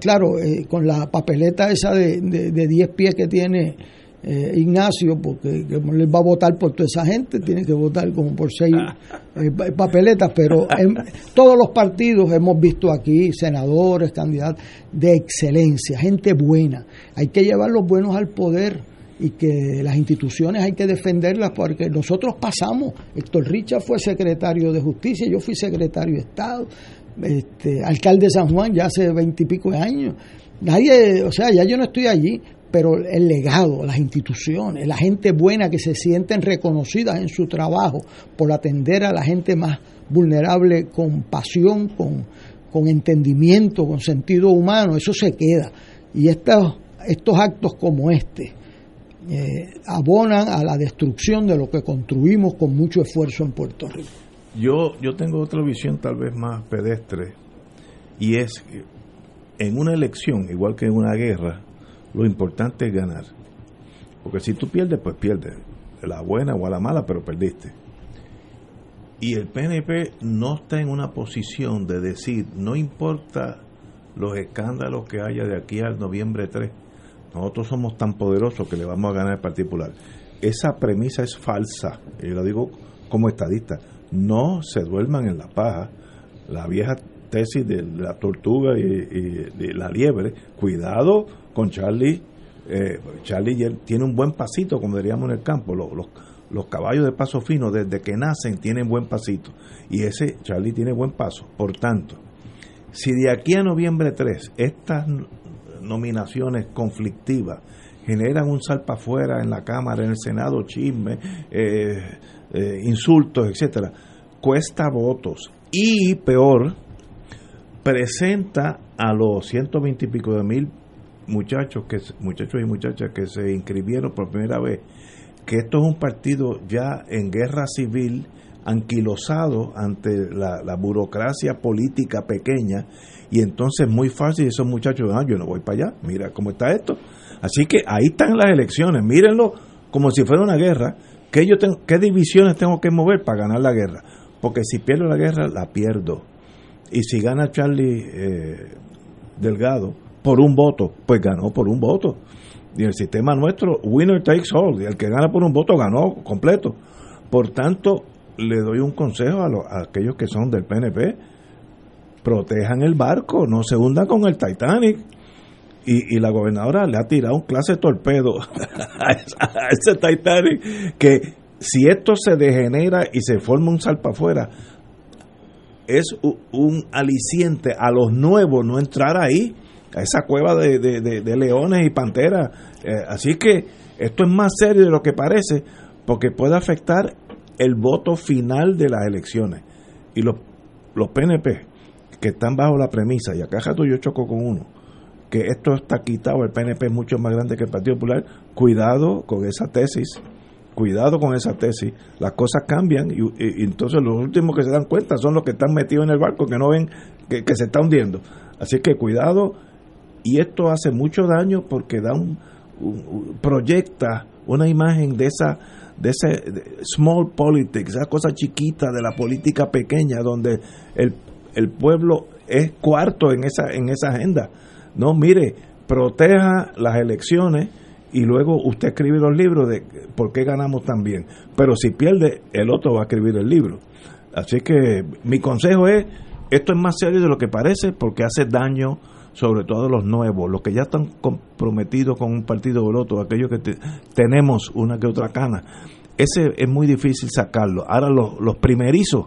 claro, eh, con la papeleta esa de 10 de, pies que tiene eh, Ignacio, porque les va a votar por toda esa gente, tiene que votar como por seis eh, papeletas, pero en todos los partidos hemos visto aquí senadores, candidatos de excelencia, gente buena. Hay que llevar los buenos al poder y que las instituciones hay que defenderlas porque nosotros pasamos. Héctor Richard fue secretario de Justicia, yo fui secretario de Estado, este, alcalde de San Juan ya hace veintipico de años. Nadie, o sea, ya yo no estoy allí, pero el legado, las instituciones, la gente buena que se sienten reconocidas en su trabajo por atender a la gente más vulnerable con pasión, con, con entendimiento, con sentido humano, eso se queda. Y estos, estos actos como este, eh, abonan a la destrucción de lo que construimos con mucho esfuerzo en Puerto Rico. Yo, yo tengo otra visión tal vez más pedestre y es que en una elección, igual que en una guerra, lo importante es ganar. Porque si tú pierdes, pues pierdes. La buena o la mala, pero perdiste. Y el PNP no está en una posición de decir, no importa los escándalos que haya de aquí al noviembre 3, nosotros somos tan poderosos que le vamos a ganar el particular. Esa premisa es falsa, y lo digo como estadista. No se duerman en la paja. La vieja tesis de la tortuga y, la liebre, cuidado con Charlie. Eh, Charlie tiene un buen pasito, como diríamos en el campo. Los, los, los caballos de paso fino, desde que nacen, tienen buen pasito. Y ese Charlie tiene buen paso. Por tanto, si de aquí a noviembre 3 estas nominaciones conflictivas, generan un salpa afuera en la Cámara, en el Senado, chisme, eh, eh, insultos, etcétera. Cuesta votos. Y peor, presenta a los 120 y pico de mil muchachos, que, muchachos y muchachas que se inscribieron por primera vez, que esto es un partido ya en guerra civil, anquilosado ante la, la burocracia política pequeña y entonces muy fácil esos muchachos, ah, yo no voy para allá, mira cómo está esto. Así que ahí están las elecciones, mírenlo como si fuera una guerra. ¿Qué, yo tengo, ¿Qué divisiones tengo que mover para ganar la guerra? Porque si pierdo la guerra, la pierdo. Y si gana Charlie eh, Delgado por un voto, pues ganó por un voto. Y el sistema nuestro, winner takes all. Y el que gana por un voto ganó completo. Por tanto, le doy un consejo a, los, a aquellos que son del PNP, protejan el barco, no se hundan con el Titanic. Y, y, la gobernadora le ha tirado un clase torpedo a, ese Titanic que si esto se degenera y se forma un salpa afuera, es un aliciente a los nuevos no entrar ahí, a esa cueva de, de, leones y panteras. Eh, así que esto es más serio de lo que parece, porque puede afectar el voto final de las elecciones. Y los, los PNP, que están bajo la premisa, y acá yo choco con uno, que esto está quitado, el PNP es mucho más grande que el Partido Popular, cuidado con esa tesis cuidado con esa tesis, las cosas cambian y, entonces los últimos que se dan cuenta son los que están metidos en el barco, que no ven que, se está hundiendo. Así que cuidado y esto hace mucho daño porque da un, proyecta una imagen de esa de ese small politics, esa cosa chiquita de la política pequeña donde el, el pueblo es cuarto en esa en esa agenda. No, mire, proteja las elecciones y luego usted escribe los libros de por qué ganamos tan bien. Pero si pierde, el otro va a escribir el libro. Así que mi consejo es, esto es más serio de lo que parece porque hace daño sobre todo los nuevos, los que ya están comprometidos con un partido o el otro, aquellos que tenemos una que otra cana. Ese es muy difícil sacarlo. Ahora los, los primerizos,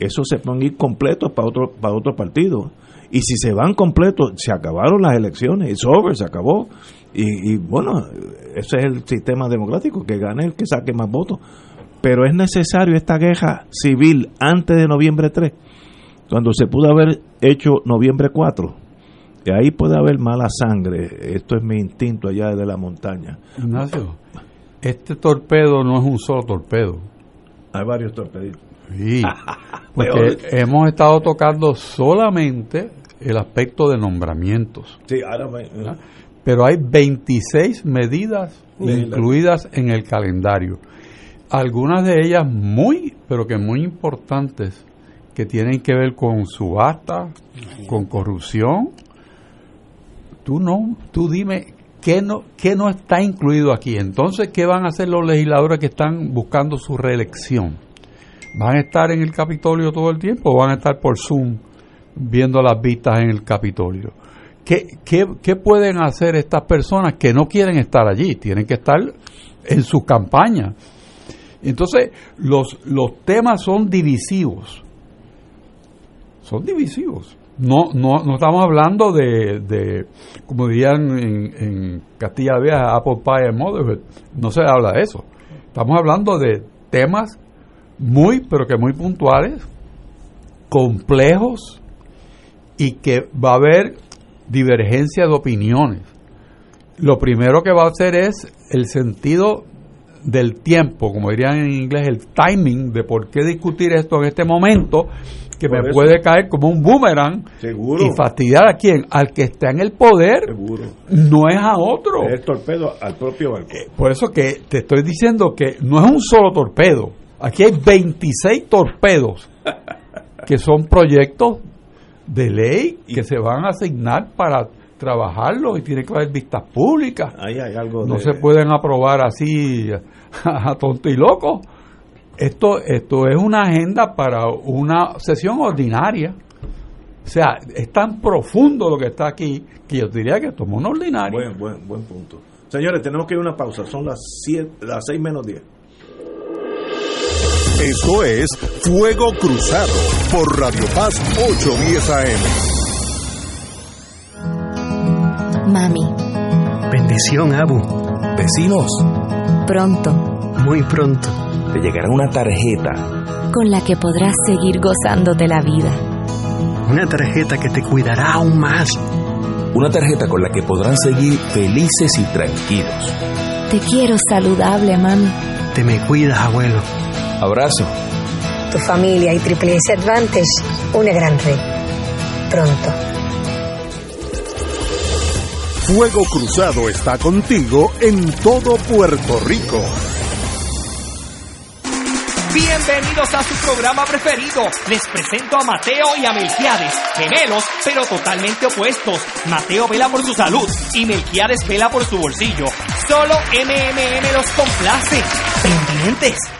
esos se pueden ir completos para otro, para otro partido. Y si se van completos, se acabaron las elecciones, es over, se acabó. Y, bueno, ese es el sistema democrático, que gane el que saque más votos. Pero es necesario esta guerra civil antes de noviembre 3, cuando se pudo haber hecho noviembre 4. Y ahí puede haber mala sangre. Esto es mi instinto allá de la montaña. Ignacio, este torpedo no es un solo torpedo. Hay varios torpeditos. Sí, porque hemos estado tocando solamente el aspecto de nombramientos. Sí, ahora me, ¿Ah? pero hay 26 medidas incluidas en el calendario. Algunas de ellas muy, pero que muy importantes, que tienen que ver con subasta, con corrupción. Tú no, tú dime qué no, qué no está incluido aquí. Entonces, ¿qué van a hacer los legisladores que están buscando su reelección? ¿Van a estar en el Capitolio todo el tiempo o van a estar por Zoom viendo las vistas en el Capitolio? ¿Qué, pueden hacer estas personas que no quieren estar allí? Tienen que estar en su campaña. Entonces, los, los temas son divisivos. Son divisivos. No, no, no estamos hablando de, como dirían en, en Castilla Vieja, Apple Pie and Motherhood. No se habla de eso. Estamos hablando de temas muy, pero que muy puntuales, complejos, y que va a haber divergencia de opiniones. Lo primero que va a hacer es el sentido del tiempo, como dirían en inglés, el timing de por qué discutir esto en este momento, que me puede caer como un boomerang y fastidiar a quien, al que está en el poder, no es a otro. Es torpedo al propio. Eh, por eso que te estoy diciendo que no es un solo torpedo, aquí hay 26 torpedos que son proyectos de ley que se van a asignar para trabajarlo y tiene que haber vistas públicas. Ahí hay algo no se pueden aprobar así a, tonto y loco. Esto, esto es una agenda para una sesión ordinaria. O sea, es tan profundo lo que está aquí que yo diría que esto es un ordinario. Buen, buen, buen punto. Señores, tenemos que ir a una pausa. Son las, siete, las 6 menos 10. Esto es Fuego Cruzado por Radio Paz 810 AM. Mami. Bendición, Abu. Vecinos. Pronto. Muy pronto. Te llegará una tarjeta. Con la que podrás seguir gozándote la vida. Una tarjeta que te cuidará aún más. Una tarjeta con la que podrán seguir felices y tranquilos. Te quiero saludable, mami. Te me cuidas, abuelo. Abrazo. Tu familia y Triple S Advantage, una gran red. Pronto. Fuego Cruzado está contigo en todo Puerto Rico. Bienvenidos a su programa preferido. Les presento a Mateo y a Melquiades, gemelos, pero totalmente opuestos. Mateo vela por su salud y Melquiades vela por su bolsillo. Solo MMM los complace. Pendientes.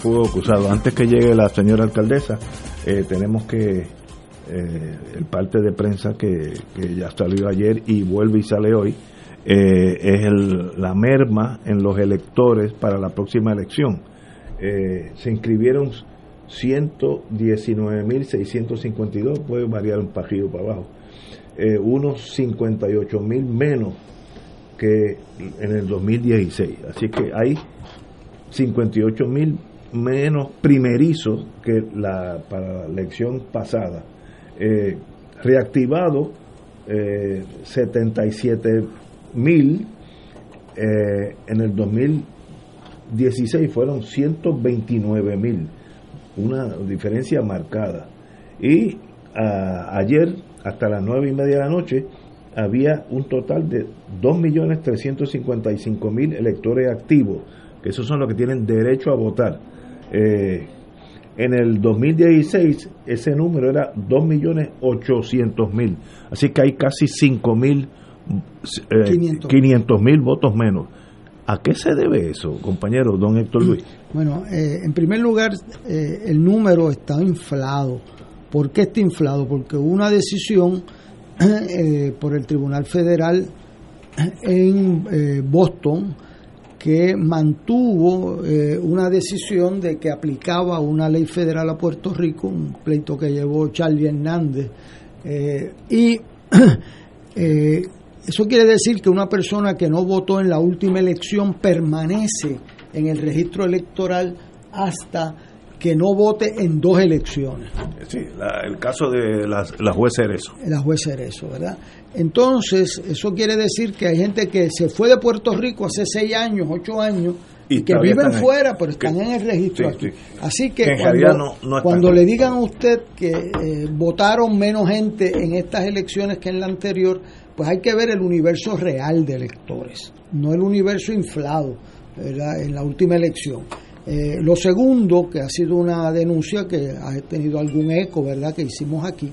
Fuego Cruzado. Antes que llegue la señora alcaldesa, eh, tenemos que eh, el parte de prensa que, ya salió ayer y vuelve y sale hoy, eh, es el, la merma en los electores para la próxima elección. Se inscribieron 119.652, puede variar un pajido para abajo, unos 58.000 menos que en el 2016. Así que hay 58.000 menos primerizos que la, para la elección pasada. Eh, reactivado eh, 77 mil eh, en el 2016 fueron 129 mil una diferencia marcada y a, ayer hasta las nueve y media de la noche había un total de 2.355.000 electores activos que esos son los que tienen derecho a votar eh, en el 2016 ese número era 2.800.000. Así que hay casi 5.000, eh, 500.000 votos menos. ¿A qué se debe eso, compañero don Héctor Luis? Bueno, eh, en primer lugar, eh, el número está inflado. ¿Por qué está inflado? Porque hubo una decisión eh, por el Tribunal Federal en Boston que mantuvo eh, una decisión de que aplicaba una ley federal a Puerto Rico, un pleito que llevó Charlie Hernández. Eh, y eh, eso quiere decir que una persona que no votó en la última elección permanece en el registro electoral hasta que no vote en dos elecciones. Sí, la- el caso de la, la juez Cerezo. La juez Cerezo, ¿verdad? Entonces, eso quiere decir que hay gente que se fue de Puerto Rico hace seis años, ocho años, Y que viven fuera, pero están Que- en el registro sí, aquí. sí. Así que, cuando, realidad no- no están. cuando le digan a usted que eh, votaron menos gente en estas elecciones que en la anterior, pues hay que ver el universo real de electores, no el universo inflado ¿verdad? en la última elección. Eh, lo segundo, que ha sido una denuncia que ha tenido algún eco, ¿verdad?, que hicimos aquí,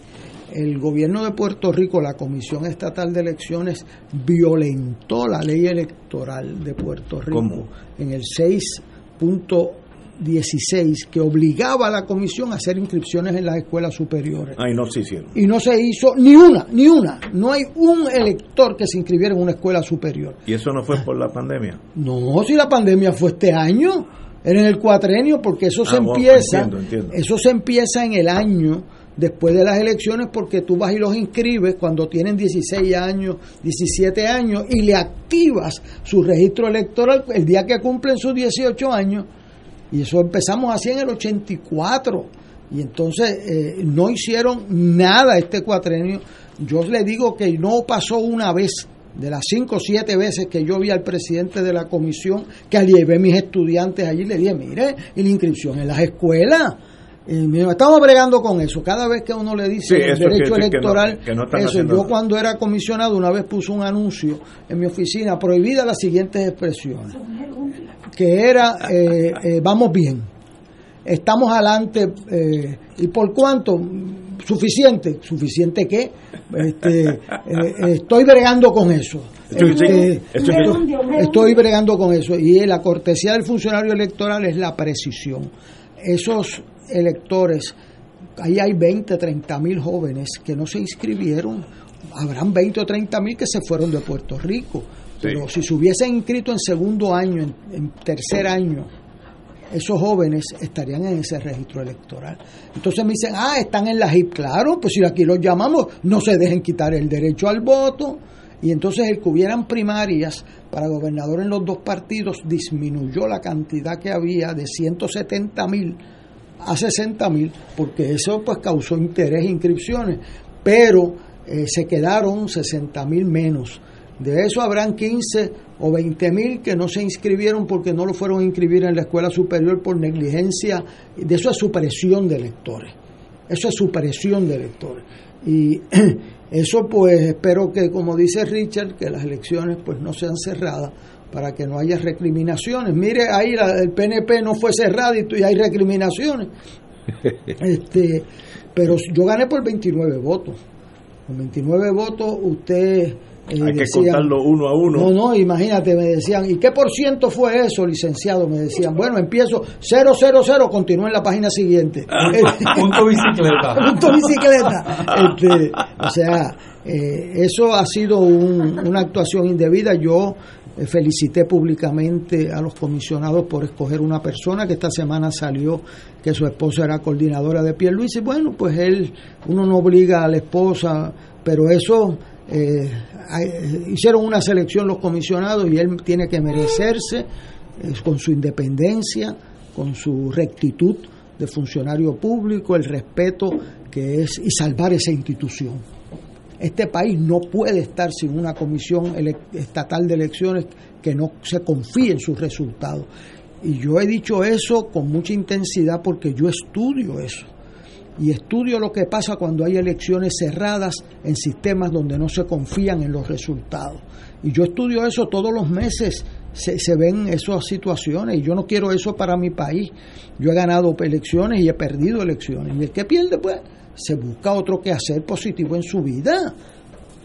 el gobierno de Puerto Rico, la Comisión Estatal de Elecciones, violentó la ley electoral de Puerto Rico ¿Cómo? en el 6.16, que obligaba a la comisión a hacer inscripciones en las escuelas superiores. Ay, no se hicieron. Y no se hizo ni una, ni una. No hay un elector que se inscribiera en una escuela superior. ¿Y eso no fue por la pandemia? No, si la pandemia fue este año, era en el cuatrienio, porque eso se Ah, bueno, empieza, entiendo, entiendo. eso se empieza en el año después de las elecciones, porque tú vas y los inscribes cuando tienen 16 años, 17 años, y le activas su registro electoral el día que cumplen sus 18 años. Y eso empezamos así en el 84. Y entonces eh, no hicieron nada este cuatrenio. Yo le digo que no pasó una vez de las cinco o siete veces que yo vi al presidente de la comisión, que llevé mis estudiantes allí, le dije, mire, y la inscripción en las escuelas. Y mira, estamos bregando con eso. Cada vez que uno le dice Sí, el derecho que no- electoral, que no están eso. haciendo Yo cuando era comisionado una vez puse un anuncio en mi oficina, prohibida las siguientes expresiones, que era, eh, eh, vamos bien, estamos adelante, eh, y por cuánto, suficiente, suficiente que este, eh, estoy bregando con eso. Este, estoy bregando con eso. Y la cortesía del funcionario electoral es la precisión. Esos electores, ahí hay 20, 30 mil jóvenes que no se inscribieron, habrán 20 o 30 mil que se fueron de Puerto Rico, pero si se hubiesen inscrito en segundo año, en tercer año, esos jóvenes estarían en ese registro electoral. Entonces me dicen, ah, están en la HIP. Claro, pues si aquí los llamamos, no se dejen quitar el derecho al voto. Y entonces el que hubieran primarias para gobernador en los dos partidos disminuyó la cantidad que había de 170 mil a 60 mil, porque eso pues causó interés e inscripciones, pero eh, se quedaron 60 mil menos. De eso habrán 15 o 20 mil que no se inscribieron porque no lo fueron a inscribir en la escuela superior por negligencia. De eso es supresión de electores. Eso es supresión de electores. Y eso pues espero que, como dice Richard, que las elecciones pues no sean cerradas para que no haya recriminaciones. Mire, ahí el PNP no fue cerrado y hay recriminaciones. Este, pero yo gané por 29 votos. Con 29 votos usted hay que contarlo uno a uno. No, no, imagínate, me decían, ¿y qué por ciento fue eso, licenciado? Me decían, bueno, empiezo 000, continúa en la página siguiente. punto bicicleta. punto bicicleta. Este, o sea, eh, eso ha sido una actuación indebida. Yo eh, felicité públicamente a los comisionados por escoger una persona que esta semana salió que su esposa era coordinadora de Luis y bueno, pues él, uno no obliga a la esposa, pero eso eh, hicieron una selección los comisionados y él tiene que merecerse con su independencia, con su rectitud de funcionario público, el respeto que es y salvar esa institución. Este país no puede estar sin una comisión estatal de elecciones que no se confíe en sus resultados. Y yo he dicho eso con mucha intensidad porque yo estudio eso y estudio lo que pasa cuando hay elecciones cerradas en sistemas donde no se confían en los resultados. Y yo estudio eso todos los meses, se, se, ven esas situaciones y yo no quiero eso para mi país. Yo he ganado elecciones y he perdido elecciones. Y el que pierde, pues, se busca otro que hacer positivo en su vida.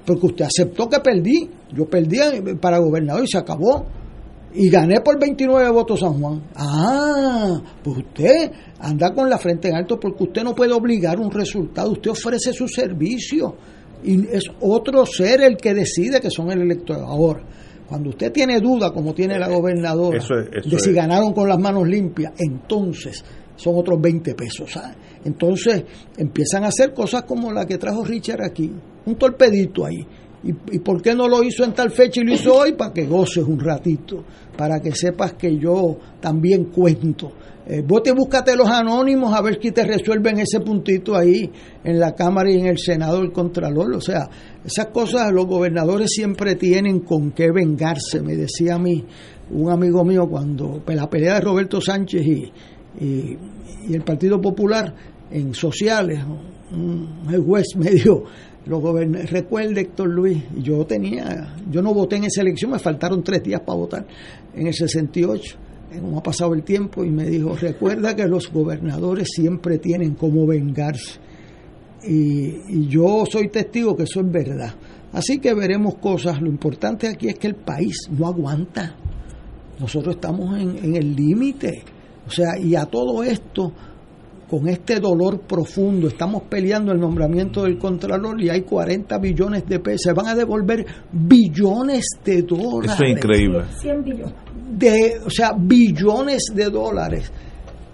Porque usted aceptó que perdí. Yo perdí para gobernador y se acabó y gané por 29 votos San Juan. Ah, pues usted anda con la frente en alto porque usted no puede obligar un resultado, usted ofrece su servicio y es otro ser el que decide que son el electorado. Ahora, cuando usted tiene duda, como tiene la gobernadora, de si ganaron con las manos limpias, entonces son otros 20 pesos. Entonces empiezan a hacer cosas como la que trajo Richard aquí, un torpedito ahí ¿Y, por qué no lo hizo en tal fecha y lo hizo hoy? Para que goces un ratito, para que sepas que yo también cuento. Eh, vos te búscate los anónimos a ver si te resuelven ese puntito ahí en la Cámara y en el Senado del Contralor. O sea, esas cosas los gobernadores siempre tienen con qué vengarse. Me decía a mí un amigo mío cuando la pelea de Roberto Sánchez y, y, y el Partido Popular en sociales, un juez medio los recuerde Héctor Luis, yo tenía, yo no voté en esa elección, me faltaron tres días para votar en el 68, como ha pasado el tiempo, y me dijo, recuerda que los gobernadores siempre tienen como vengarse. Y, yo soy testigo que eso es verdad. Así que veremos cosas. Lo importante aquí es que el país no aguanta. Nosotros estamos en el límite. O sea, y a todo esto con este dolor profundo, estamos peleando el nombramiento del Contralor y hay 40 billones de pesos, se van a devolver billones de dólares. Eso es increíble. 100 billones. De, o sea, billones de dólares.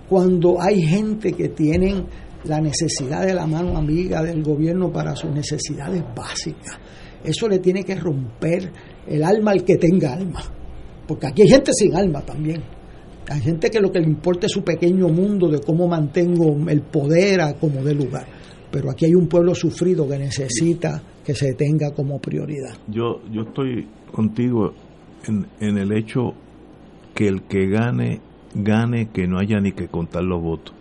Cuando hay gente que tienen la necesidad de la mano amiga del gobierno para sus necesidades básicas. Eso le tiene que romper el alma al que tenga alma. Porque aquí hay gente sin alma también. Hay gente que lo que le importa es su pequeño mundo de cómo mantengo el poder a como de lugar. Pero aquí hay un pueblo sufrido que necesita que se tenga como prioridad. Yo, yo estoy contigo en, en el hecho que el que gane, gane, que no haya ni que contar los votos.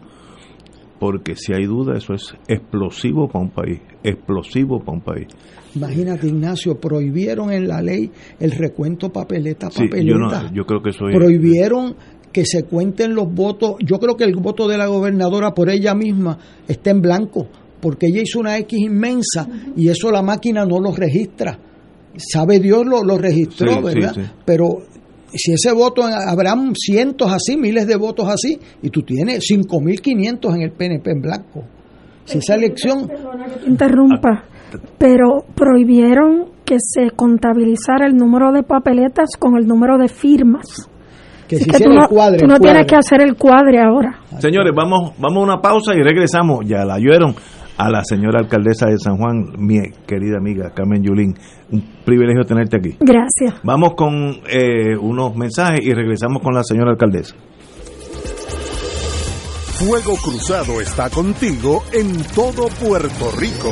Porque si hay duda, eso es explosivo para un país, explosivo para un país. Imagínate, Ignacio, prohibieron en la ley el recuento papeleta papeleta. yo, creo que eso Prohibieron que se cuenten los votos. Yo creo que el voto de la gobernadora por ella misma está en blanco, porque ella hizo una X inmensa y eso la máquina no lo registra. Sabe Dios lo, lo registró, Sí, ¿verdad? sí, sí. Pero si ese voto, habrán cientos así, miles de votos así, y tú tienes 5.500 en el PNP en blanco. Si esa elección... interrumpa, pero prohibieron que se contabilizara el número de papeletas con el número de firmas. Que se que tú no, el cuadre, tú no tienes que hacer el cuadre ahora. Señores, vamos, vamos a una pausa y regresamos. Ya la oyeron a la señora alcaldesa de San Juan, mi querida amiga Carmen Yulín. Un privilegio tenerte aquí. Gracias. Vamos con eh, unos mensajes y regresamos con la señora alcaldesa. Fuego Cruzado está contigo en todo Puerto Rico.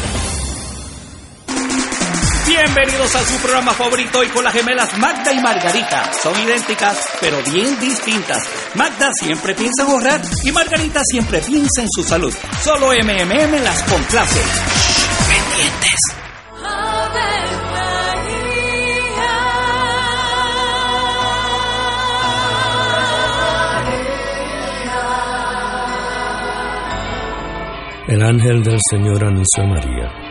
Bienvenidos a su programa favorito y con las gemelas Magda y Margarita. Son idénticas, pero bien distintas. Magda siempre piensa en ahorrar y Margarita siempre piensa en su salud. Solo MMM las complace. Pendientes. El ángel del Señor anunció a María.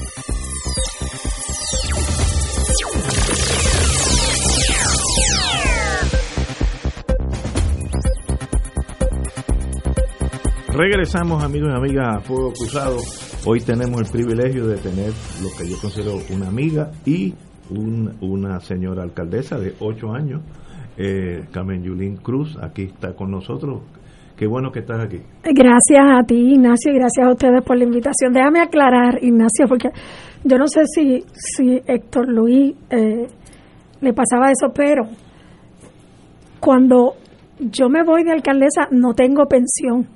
Regresamos amigos y amigas a Fuego Cruzado. Hoy tenemos el privilegio de tener lo que yo considero una amiga y un- una señora alcaldesa de ocho años, eh, Carmen Yulín Cruz, aquí está con nosotros. Qué bueno que estás aquí. Gracias a ti, Ignacio, y gracias a ustedes por la invitación. Déjame aclarar, Ignacio, porque yo no sé si, si Héctor Luis eh, le pasaba eso, pero cuando yo me voy de alcaldesa no tengo pensión.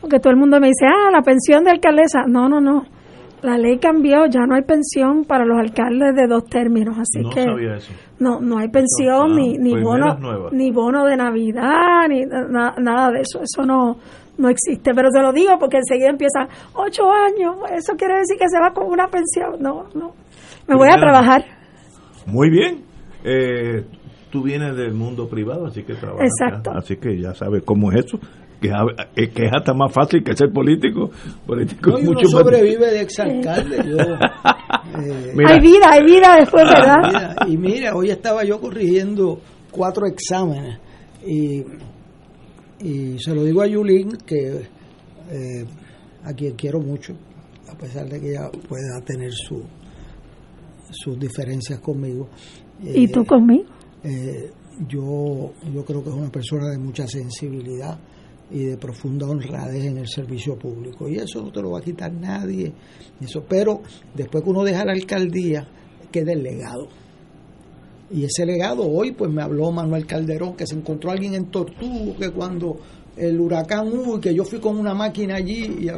Porque todo el mundo me dice, ah, la pensión de alcaldesa. No, no, no. la ley cambió, ya no hay pensión para los alcaldes de dos términos, así no que sabía eso. no no hay pensión Ah, ni ni pues bono ni bono de Navidad ni na- nada de eso, eso no no existe, pero te lo digo porque enseguida empiezan ocho años, eso quiere decir que se va con una pensión, no, no, me voy a trabajar, Muy bien. Eh, tú vienes del mundo privado, así que trabajas. Exacto. Así que ya sabes cómo es eso. Que, es- eh, que es hasta más fácil que ser político. político No, es y uno mucho más- sobrevive de exalcalde. Yo, eh, Mira. hay vida, hay vida después, ¿verdad? Mira, y mira, hoy estaba yo corrigiendo cuatro exámenes y, y se lo digo a Yulín que eh, a quien quiero mucho, a pesar de que ella pueda tener su, sus diferencias conmigo. Y Eh, tú conmigo. eh, yo, yo creo que es una persona de mucha sensibilidad y de profunda honradez en el servicio público. Y eso no te lo va a quitar nadie. Eso, pero después que uno deja la alcaldía, queda el legado. Y ese legado hoy, pues me habló Manuel Calderón, que se encontró alguien en Tortugo, que cuando el huracán hubo y que yo fui con una máquina allí y.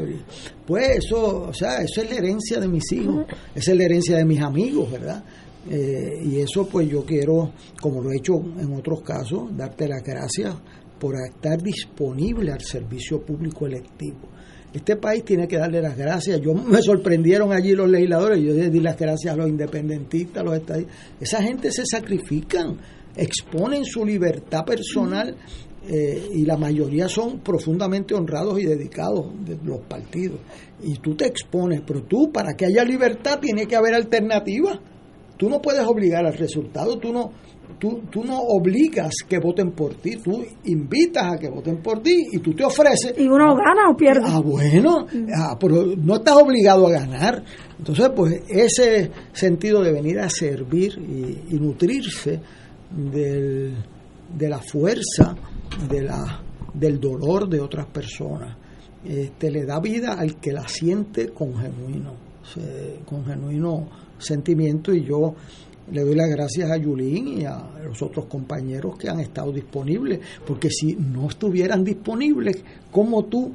Pues eso, o sea, eso es la herencia de mis hijos, esa es la herencia de mis amigos, ¿verdad? Eh, y eso pues yo quiero, como lo he hecho en otros casos, darte las gracias por estar disponible al servicio público electivo. Este país tiene que darle las gracias. Yo me sorprendieron allí los legisladores, yo di las gracias a los independentistas, a los estadistas. Esa gente se sacrifican, exponen su libertad personal eh, y la mayoría son profundamente honrados y dedicados de los partidos. Y tú te expones, pero tú, para que haya libertad, tiene que haber alternativas. Tú no puedes obligar al resultado, tú no, tú, tú no obligas que voten por ti, tú invitas a que voten por ti y tú te ofreces. Y uno gana o pierde. Ah, bueno, ah, pero no estás obligado a ganar. Entonces, pues ese sentido de venir a servir y, y nutrirse del, de la fuerza, de la, del dolor de otras personas, este, le da vida al que la siente con genuino, con genuino sentimiento y yo le doy las gracias a Yulín y a los otros compañeros que han estado disponibles, porque si no estuvieran disponibles, ¿cómo tú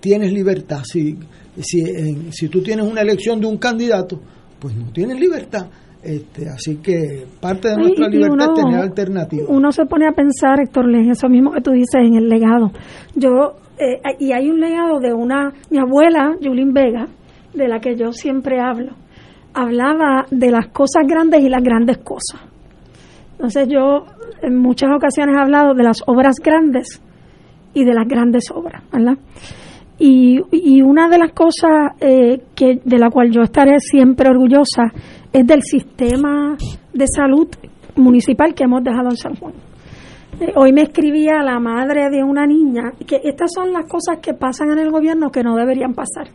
tienes libertad? Si, si, en- si tú tienes una elección de un candidato, pues no tienes libertad. Este, así que parte de nuestra libertad uno- es tener alternativas. Uno se pone a pensar, Héctor, en eso mismo que tú dices, en el legado. Yo, eh, y hay un legado de una, mi abuela, Julín Vega, de la que yo siempre hablo, hablaba de las cosas grandes y las grandes cosas. Entonces yo en muchas ocasiones he hablado de las obras grandes y de las grandes obras, ¿verdad? Y, una de las cosas eh, que de la cual yo estaré siempre orgullosa es del sistema de salud municipal que hemos dejado en San Juan. Eh, hoy me escribía la madre de una niña que estas son las cosas que pasan en el gobierno que no deberían pasar.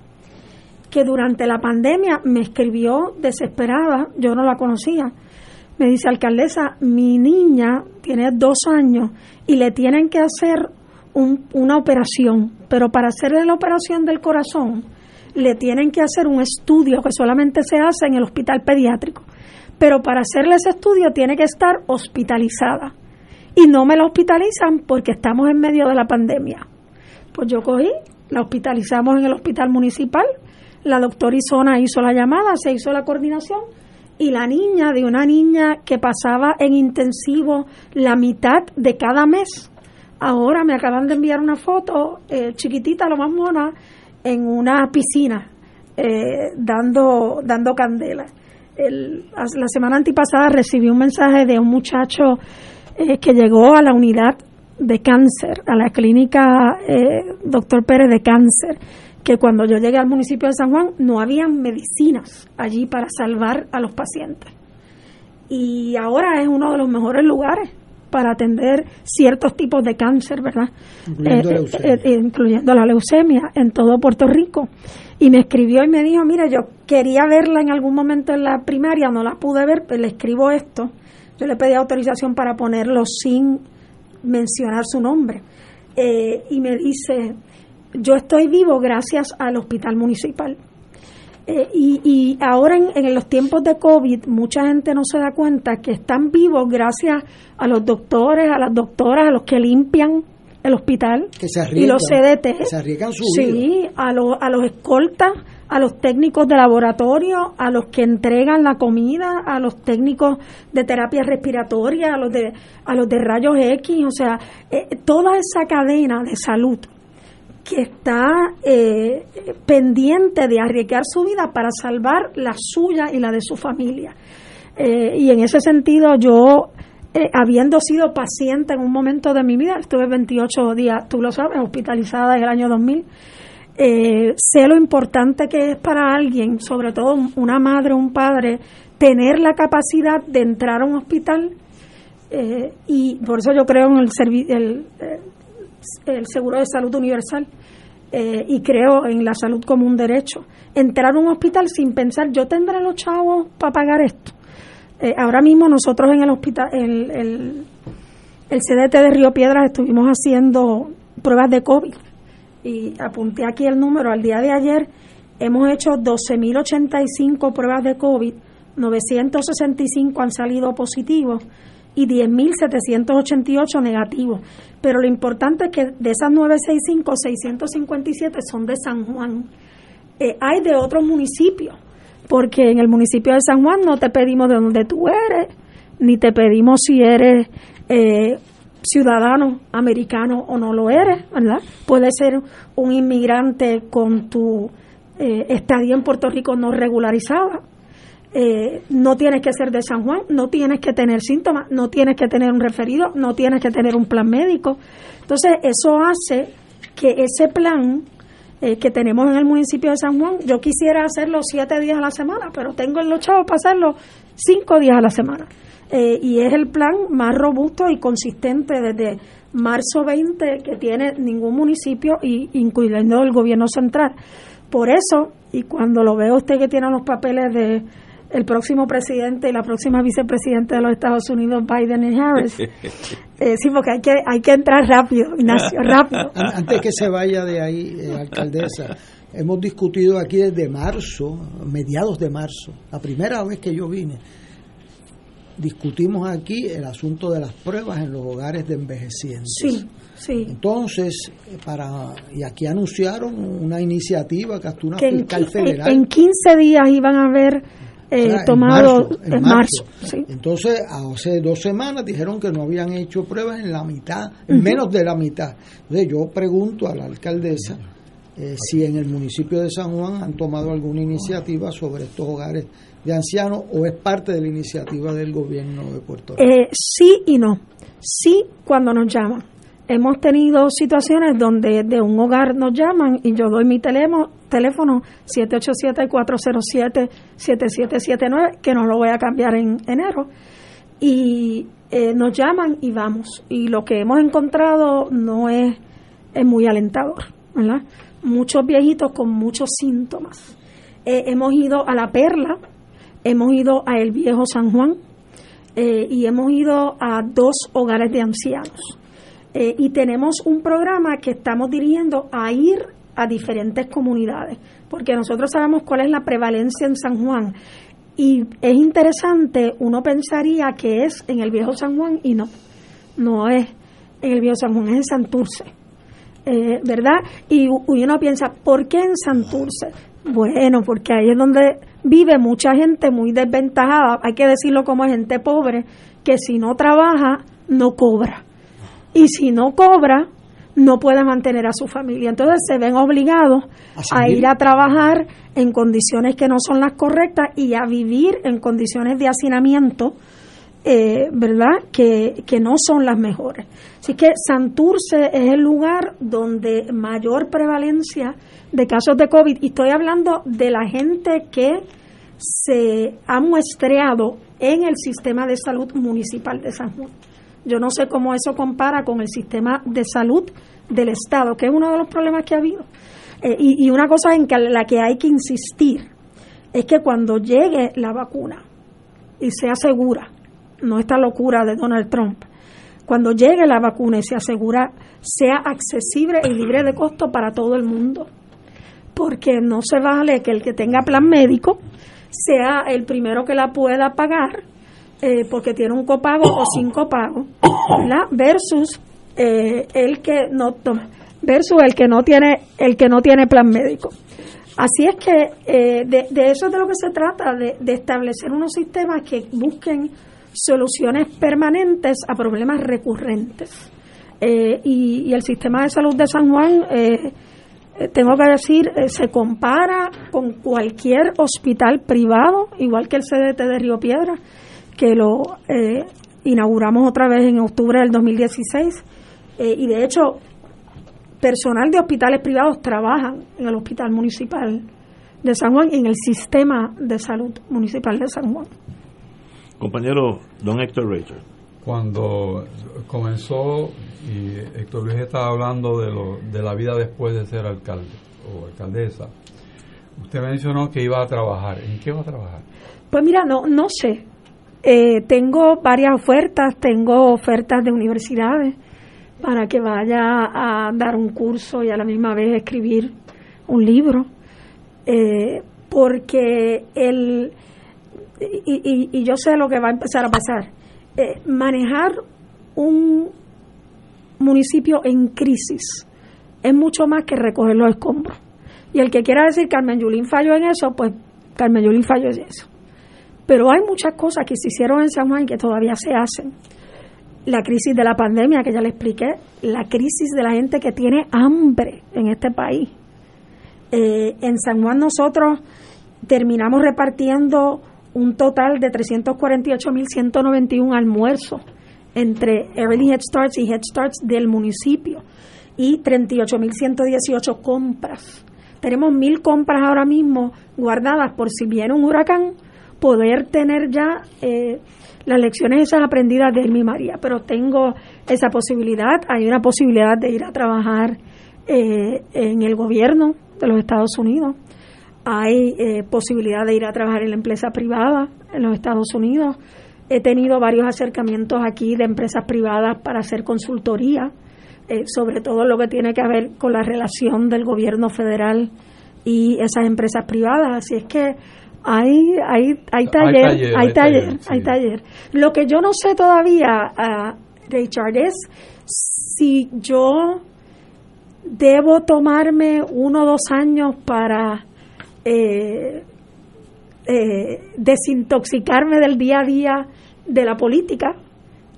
Que durante la pandemia me escribió desesperada, yo no la conocía. Me dice, alcaldesa, mi niña tiene dos años y le tienen que hacer un- una operación, pero para hacerle la operación del corazón le tienen que hacer un estudio que solamente se hace en el hospital pediátrico. Pero para hacerle ese estudio tiene que estar hospitalizada. Y no me la hospitalizan porque estamos en medio de la pandemia. Pues yo cogí, la hospitalizamos en el hospital municipal, la doctora Isona hizo la llamada, se hizo la coordinación y la niña, de una niña que pasaba en intensivo la mitad de cada mes, ahora me acaban de enviar una foto eh, chiquitita, lo más mona, en una piscina, eh, dando, dando candela. El- la semana antipasada recibí un mensaje de un muchacho eh, que llegó a la unidad de cáncer, a la clínica eh, Doctor Pérez de cáncer, que cuando yo llegué al municipio de San Juan no habían medicinas allí para salvar a los pacientes. Y ahora es uno de los mejores lugares para atender ciertos tipos de cáncer, ¿verdad? Incluyendo Eh, leucemia. eh, eh, incluyendo la leucemia en todo Puerto Rico. Y me escribió y me dijo, mira, yo quería verla en algún momento en la primaria, no la pude ver, pero le escribo esto. Yo le pedí autorización para ponerlo sin mencionar su nombre. Y me dice, yo estoy vivo gracias al hospital municipal. Eh, y, y ahora en, en los tiempos de COVID, mucha gente no se da cuenta que están vivos gracias a los doctores, a las doctoras, a los que limpian el hospital que se y los CDT. que se arriesgan su Sí, a, los a los escoltas, a los técnicos de laboratorio, a los que entregan la comida, a los técnicos de terapia respiratoria, a los de, a los de rayos X, o sea, eh, toda esa cadena de salud que está eh, pendiente de arriesgar su vida para salvar la suya y la de su familia. Eh, y en ese sentido yo, habiendo sido paciente en un momento de mi vida, estuve 28 días, tú lo sabes, hospitalizada en el año 2000, eh, sé lo importante que es para alguien, sobre todo una madre un padre, tener la capacidad de entrar a un hospital eh, y por eso yo creo en el, eh, el seguro de salud universal eh, y creo en la salud como un derecho. Entrar a un hospital sin pensar, yo tendré los chavos para pagar esto. ahora mismo nosotros en el hospital, el, el, el CDT de Río Piedras estuvimos haciendo pruebas de COVID y apunté aquí el número, al día de ayer hemos hecho 12.085 pruebas de COVID, 965 han salido positivos y 10.788 negativos. Pero lo importante es que de esas 965, 657 son de San Juan. Eh, hay de otros municipios, porque en el municipio de San Juan no te pedimos de dónde tú eres, ni te pedimos si eres eh, ciudadano americano o no lo eres, ¿verdad? Puede ser un inmigrante con tu eh, estadía en Puerto Rico no regularizada. Eh, no tienes que ser de San Juan, no tienes que tener síntomas, no tienes que tener un referido, no tienes que tener un plan médico. Entonces, eso hace que ese plan eh, que tenemos en el municipio de San Juan, yo quisiera hacerlo siete días a la semana, pero tengo el los chavos para hacerlo cinco días a la semana. Eh, y es el plan más robusto y consistente desde marzo 20 que tiene ningún municipio, y, incluyendo el gobierno central. Por eso, y cuando lo veo usted que tiene los papeles de el próximo presidente y la próxima vicepresidenta de los Estados Unidos, Biden y Harris. Eh, sí, porque hay que, hay que entrar rápido, Ignacio, rápido. Antes que se vaya de ahí, eh, alcaldesa, hemos discutido aquí desde marzo, mediados de marzo, la primera vez que yo vine, discutimos aquí el asunto de las pruebas en los hogares de envejecientes. Sí, sí. Entonces, para y aquí anunciaron una iniciativa que hasta una fiscal federal. En 15 días iban a haber eh, tomado en marzo. Entonces, hace dos semanas dijeron que no habían hecho pruebas en la mitad, en menos de la mitad. Entonces, yo pregunto a la alcaldesa eh, si en el municipio de San Juan han tomado alguna iniciativa sobre estos hogares de ancianos o es parte de la iniciativa del gobierno de Puerto Rico? Eh, sí y no. Sí cuando nos llaman. Hemos tenido situaciones donde de un hogar nos llaman y yo doy mi teléfono, teléfono 787-407-7779, que no lo voy a cambiar en enero. Y eh, nos llaman y vamos. Y lo que hemos encontrado no es, es muy alentador, ¿verdad? Muchos viejitos con muchos síntomas. Eh, hemos ido a La Perla, hemos ido a El Viejo San Juan eh, y hemos ido a dos hogares de ancianos. Eh, y tenemos un programa que estamos dirigiendo a ir a diferentes comunidades, porque nosotros sabemos cuál es la prevalencia en San Juan. Y es interesante, uno pensaría que es en el Viejo San Juan y no, no es en el Viejo San Juan, es en Santurce. Eh, ¿Verdad? Y uno piensa, ¿por qué en Santurce? Bueno, porque ahí es donde vive mucha gente muy desventajada, hay que decirlo como gente pobre, que si no trabaja, no cobra. Y si no cobra, no puede mantener a su familia. Entonces se ven obligados a ir a trabajar en condiciones que no son las correctas y a vivir en condiciones de hacinamiento, eh, ¿verdad? Que, que no son las mejores. Así que Santurce es el lugar donde mayor prevalencia de casos de COVID, y estoy hablando de la gente que se ha muestreado en el sistema de salud municipal de San Juan. Yo no sé cómo eso compara con el sistema de salud del Estado, que es uno de los problemas que ha habido. Eh, y, una cosa en que, la que hay que insistir es que cuando llegue la vacuna y sea segura, no esta locura de Donald Trump, cuando llegue la vacuna y se asegura sea accesible y libre de costo para todo el mundo porque no se vale que el que tenga plan médico sea el primero que la pueda pagar eh, porque tiene un copago o sin copago, versus eh, el que no toma, versus el que no tiene el que no tiene plan médico. Así es que eh, de, eso es de lo que se trata, de, establecer unos sistemas que busquen soluciones permanentes a problemas recurrentes. Eh, y, el sistema de salud de San Juan, eh, tengo que decir, se compara con cualquier hospital privado, igual que el CDT de Río Piedra, que lo inauguramos otra vez en octubre del 2016. y de hecho, personal de hospitales privados trabajan en el hospital municipal de San Juan y en el sistema de salud municipal de San Juan. Compañero don Héctor Richard. Cuando comenzó y Héctor Luis estaba hablando de, lo, de la vida después de ser alcalde o alcaldesa, usted mencionó que iba a trabajar. ¿En qué va a trabajar? Pues mira, no, no sé. Eh, tengo varias ofertas, tengo ofertas de universidades para que vaya a dar un curso y a la misma vez escribir un libro, eh, porque el, y, yo sé lo que va a empezar a pasar, eh, manejar un municipio en crisis es mucho más que recoger los escombros. Y el que quiera decir Carmen Yulín falló en eso, pues Carmen Yulín falló en eso. Pero hay muchas cosas que se hicieron en San Juan y que todavía se hacen la crisis de la pandemia que ya le expliqué, la crisis de la gente que tiene hambre en este país. Eh, en San Juan nosotros terminamos repartiendo un total de 348.191 almuerzos entre Early Head Starts y Head Starts del municipio y 38.118 compras. Tenemos mil compras ahora mismo guardadas por si viene un huracán, poder tener ya eh, las lecciones esas aprendidas de mi María, pero tengo esa posibilidad, hay una posibilidad de ir a trabajar eh, en el gobierno de los Estados Unidos, hay eh, posibilidad de ir a trabajar en la empresa privada en los Estados Unidos, he tenido varios acercamientos aquí de empresas privadas para hacer consultoría, eh, sobre todo lo que tiene que ver con la relación del gobierno federal y esas empresas privadas, así es que hay, hay, hay taller, hay taller, hay taller. Lo que yo no sé todavía, uh, Richard, es si yo debo tomarme uno o dos años para eh, eh, desintoxicarme del día a día de la política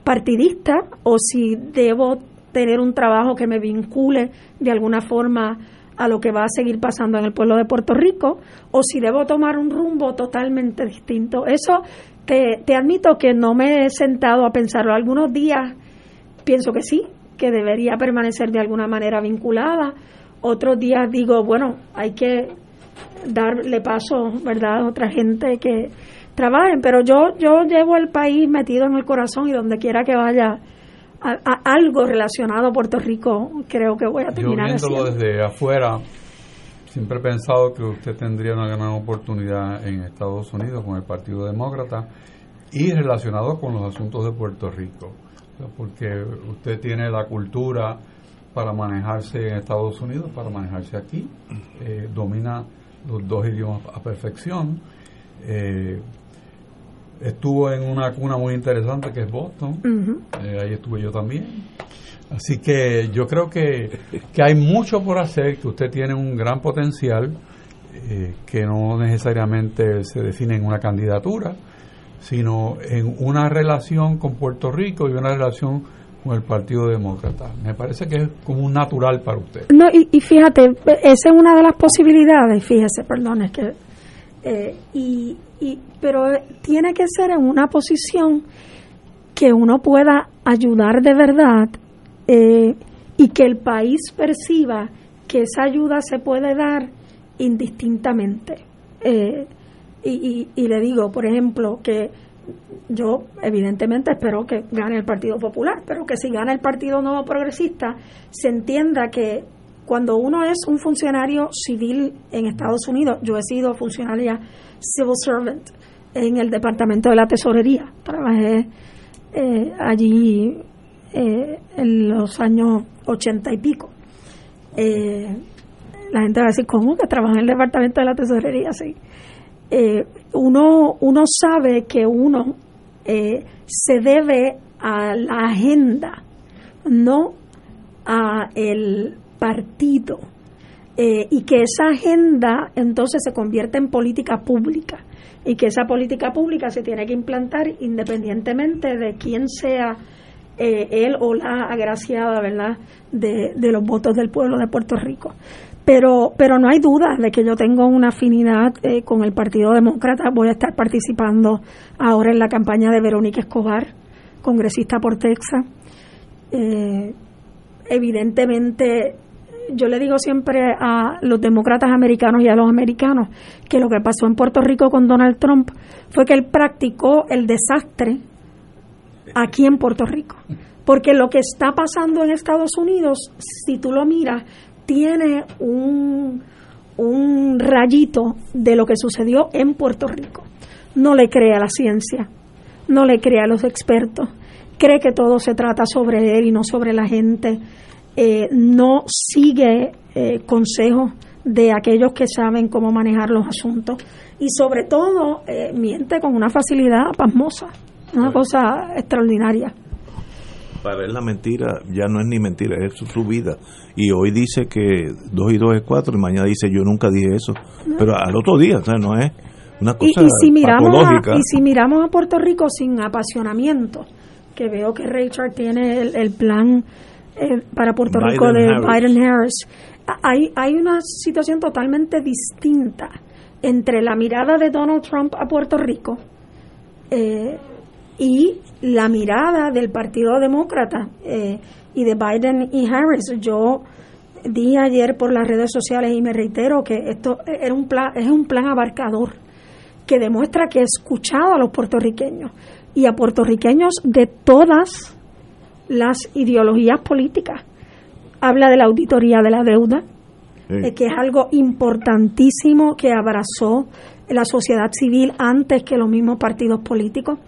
partidista o si debo tener un trabajo que me vincule de alguna forma a lo que va a seguir pasando en el pueblo de Puerto Rico o si debo tomar un rumbo totalmente distinto. Eso te, admito que no me he sentado a pensarlo. Algunos días pienso que sí, que debería permanecer de alguna manera vinculada. Otros días digo, bueno, hay que darle paso, ¿verdad?, a otra gente que trabajen. Pero yo, yo llevo el país metido en el corazón y donde quiera que vaya, a, algo relacionado a Puerto Rico, creo que voy a terminar. Yo viéndolo desde afuera, siempre he pensado que usted tendría una gran oportunidad en Estados Unidos con el Partido Demócrata y relacionado con los asuntos de Puerto Rico, porque usted tiene la cultura para manejarse en Estados Unidos, para manejarse aquí, eh, domina los dos idiomas a perfección. Eh, estuvo en una cuna muy interesante que es Boston, eh, ahí estuve yo también. Así que yo creo que, que, hay mucho por hacer, que usted tiene un gran potencial, eh, que no necesariamente se define en una candidatura, sino en una relación con Puerto Rico y una relación con el Partido Demócrata. Me parece que es como un natural para usted. No, y, y fíjate, esa es una de las posibilidades, fíjese, perdón, es que... Eh, y, y, pero tiene que ser en una posición que uno pueda ayudar de verdad eh, y que el país perciba que esa ayuda se puede dar indistintamente. Eh, y, y, le digo, por ejemplo, que yo evidentemente espero que gane el Partido Popular, pero que si gana el Partido Nuevo Progresista, se entienda que cuando uno es un funcionario civil en Estados Unidos, yo he sido funcionaria civil servant en el Departamento de la Tesorería. Trabajé eh, allí eh, en los años ochenta y pico. Eh, la gente va a decir, ¿cómo que trabaja en el Departamento de la Tesorería? Sí. uno, uno sabe que uno se debe a la agenda, no a el partido eh, y que esa agenda entonces se convierta en política pública y que esa política pública se tiene que implantar independientemente de quién sea eh, él o la agraciada, ¿verdad?, de, de, los votos del pueblo de Puerto Rico. Pero, pero no hay duda de que yo tengo una afinidad eh, con el Partido Demócrata. Voy a estar participando ahora en la campaña de Verónica Escobar, congresista por Texas. Eh, evidentemente, yo le digo siempre a los demócratas americanos y a los americanos que lo que pasó en Puerto Rico con Donald Trump fue que él practicó el desastre aquí en Puerto Rico. Porque lo que está pasando en Estados Unidos, si tú lo miras, tiene un, un rayito de lo que sucedió en Puerto Rico. No le cree a la ciencia, no le cree a los expertos, cree que todo se trata sobre él y no sobre la gente, eh, no sigue eh, consejos de aquellos que saben cómo manejar los asuntos y sobre todo eh, miente con una facilidad pasmosa, una cosa extraordinaria. Para él la mentira ya no es ni mentira, es su vida. Y hoy dice que 2 y 2 es 4 y mañana dice yo nunca dije eso. Pero al otro día, o sea, no es una cosa y, y si miramos a, y si miramos a Puerto Rico sin apasionamiento, que veo que Richard tiene el, el plan eh, para Puerto Biden Rico de Harris. Biden Harris, hay, hay una situación totalmente distinta entre la mirada de Donald Trump a Puerto Rico eh, y la mirada del Partido Demócrata eh, y de Biden y Harris. Yo dije ayer por las redes sociales y me reitero que esto era un plan, es un plan abarcador que demuestra que he escuchado a los puertorriqueños y a puertorriqueños de todas las ideologías políticas. Habla de la auditoría de la deuda, eh, que es algo importantísimo que abrazó la sociedad civil antes que los mismos partidos políticos.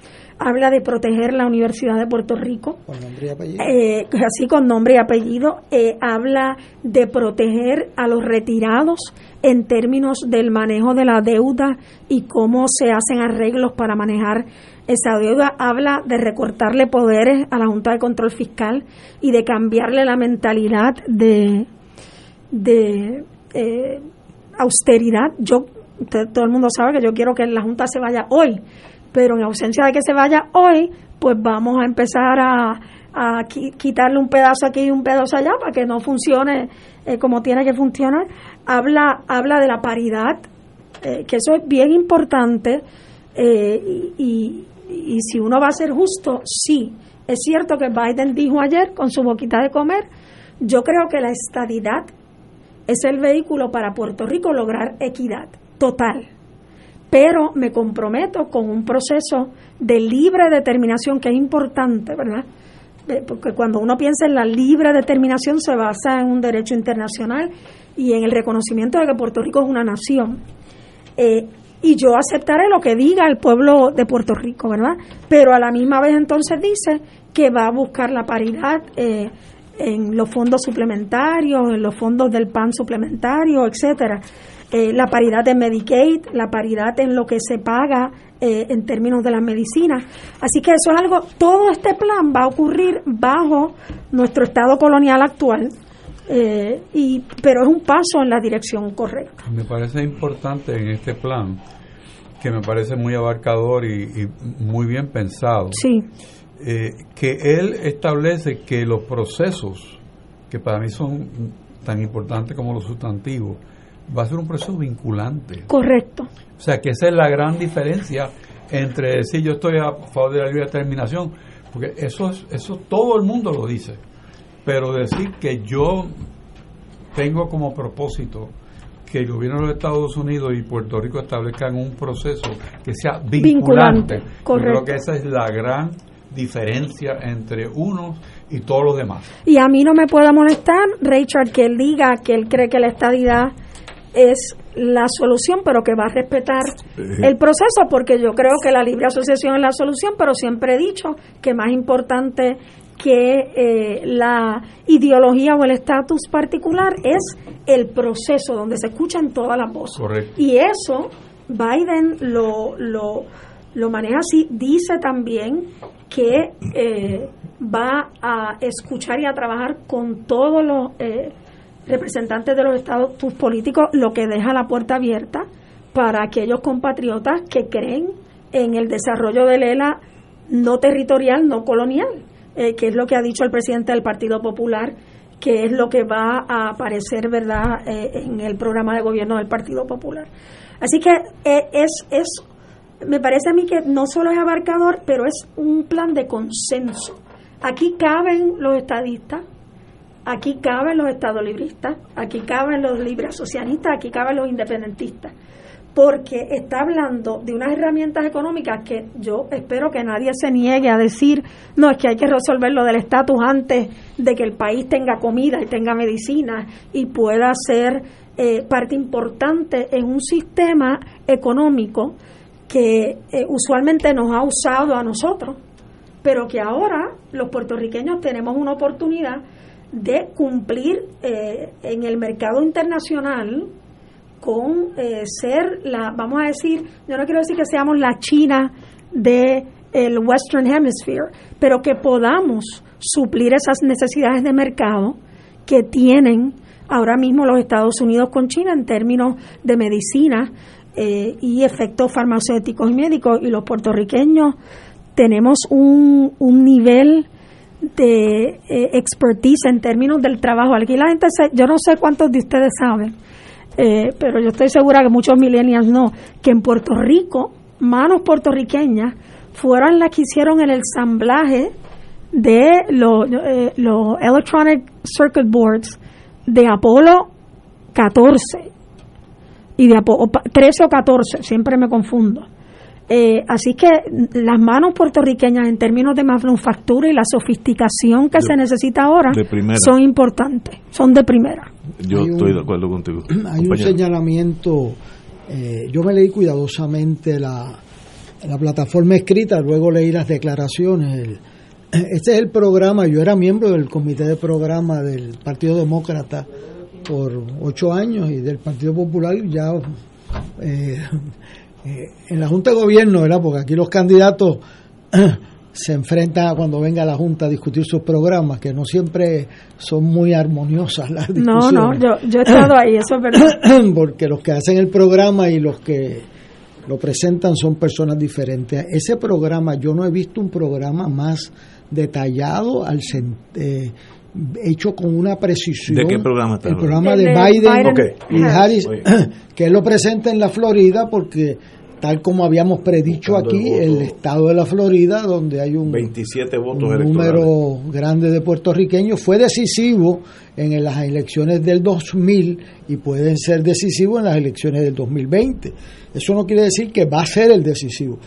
Habla de proteger la Universidad de Puerto Rico, Con nombre y apellido. eh, así con nombre y apellido. Eh, habla de proteger a los retirados en términos del manejo de la deuda y cómo se hacen arreglos para manejar esa deuda. Habla de recortarle poderes a la Junta de Control Fiscal y de cambiarle la mentalidad de, de eh, austeridad. Yo, todo el mundo sabe que yo quiero que la Junta se vaya hoy, pero en ausencia de que se vaya hoy, pues vamos a empezar a, a qui- quitarle un pedazo aquí y un pedazo allá para que no funcione eh, como tiene que funcionar. Habla, habla de la paridad, eh, que eso es bien importante eh, y, y- si uno va a ser justo, sí. Es cierto que Biden dijo ayer con su boquita de comer, yo creo que la estadidad es el vehículo para Puerto Rico lograr equidad total. Pero me comprometo con un proceso de libre determinación que es importante, ¿verdad? Porque cuando uno piensa en la libre determinación se basa en un derecho internacional y en el reconocimiento de que Puerto Rico es una nación. Eh, y yo aceptaré lo que diga el pueblo de Puerto Rico, ¿verdad? Pero a la misma vez entonces dice que va a buscar la paridad eh, en los fondos suplementarios, en los fondos del PAN suplementario, etcétera. Eh, la paridad de Medicaid, la paridad en lo que se paga eh, en términos de las medicinas. Así que eso es algo, todo este plan va a ocurrir bajo nuestro estado colonial actual, eh, y, pero es un paso en la dirección correcta. Me parece importante en este plan, que me parece muy abarcador y, y muy bien pensado, Sí. eh, que él establece que los procesos, que para mí son tan importantes como los sustantivos, va a ser un proceso vinculante. Correcto. O sea, que esa es la gran diferencia entre decir yo estoy a favor de la libre determinación, porque eso es, eso todo el mundo lo dice, pero decir que yo tengo como propósito que el gobierno de los Estados Unidos y Puerto Rico establezcan un proceso que sea vinculante. Vinculante, Yo creo que esa es la gran diferencia entre unos y todos los demás. Y a mí no me puede molestar, Richard, que él diga que él cree que la estadidad es la solución, pero que va a respetar el proceso, porque yo creo que la libre asociación es la solución, pero siempre he dicho que más importante que eh, la ideología o el estatus particular es el proceso donde se escuchan todas las voces. Correcto. Y eso Biden lo, lo, lo maneja así. Dice también que eh, va a escuchar y a trabajar con todos los, eh, representantes de los estados, tus políticos, lo que deja la puerta abierta para aquellos compatriotas que creen en el desarrollo del ELA no territorial, no colonial, eh, que es lo que ha dicho el presidente del Partido Popular, que es lo que va a aparecer, ¿verdad?, eh, en el programa de gobierno del Partido Popular. Así que eh, es, es, me parece a mí que no solo es abarcador, pero es un plan de consenso. Aquí caben los estadistas, aquí caben los estadolibristas, aquí caben los libres socialistas, aquí caben los independentistas porque está hablando de unas herramientas económicas que yo espero que nadie se niegue a decir, no, es que hay que resolver lo del estatus antes de que el país tenga comida y tenga medicina y pueda ser eh, parte importante en un sistema económico que eh, usualmente nos ha usado a nosotros, pero que ahora los puertorriqueños tenemos una oportunidad de cumplir eh, en el mercado internacional con eh, ser la, vamos a decir, yo no quiero decir que seamos la China de Western Hemisphere, pero que podamos suplir esas necesidades de mercado que tienen ahora mismo los Estados Unidos con China en términos de medicina eh, y efectos farmacéuticos y médicos y los puertorriqueños tenemos un, un nivel de eh, expertise en términos del trabajo. Aquí la gente, yo no sé cuántos de ustedes saben, eh, pero yo estoy segura que muchos millennials no, que en Puerto Rico, manos puertorriqueñas fueron las que hicieron el ensamblaje de los, eh, los Electronic Circuit Boards de Apolo 14 y de Apolo 13 o 14, siempre me confundo. Eh, así que las manos puertorriqueñas en términos de manufactura y la sofisticación que se necesita ahora son importantes, son de primera. Yo estoy de acuerdo contigo. Hay un señalamiento, eh, yo me leí cuidadosamente la, la plataforma escrita, luego leí las declaraciones. este es el programa, yo era miembro del comité de programa del Partido Demócrata por ocho años y del Partido Popular ya... Eh, eh, en la Junta de Gobierno, ¿verdad? Porque aquí los candidatos se enfrentan cuando venga la Junta a discutir sus programas, que no siempre son muy armoniosas las discusiones. No, no, yo, yo he estado ahí, eso es verdad. Porque los que hacen el programa y los que lo presentan son personas diferentes. Ese programa, yo no he visto un programa más detallado, al eh, hecho con una precisión. ¿De qué programa está? El programa de, Biden, y Harris, que él lo presenta en la Florida porque tal como habíamos predicho aquí, el estado de la Florida, donde hay un, 27 votos un número grande de puertorriqueños, fue decisivo en las elecciones del 2000 y pueden ser decisivos en las elecciones del 2020. Eso no quiere decir que va a ser el decisivo,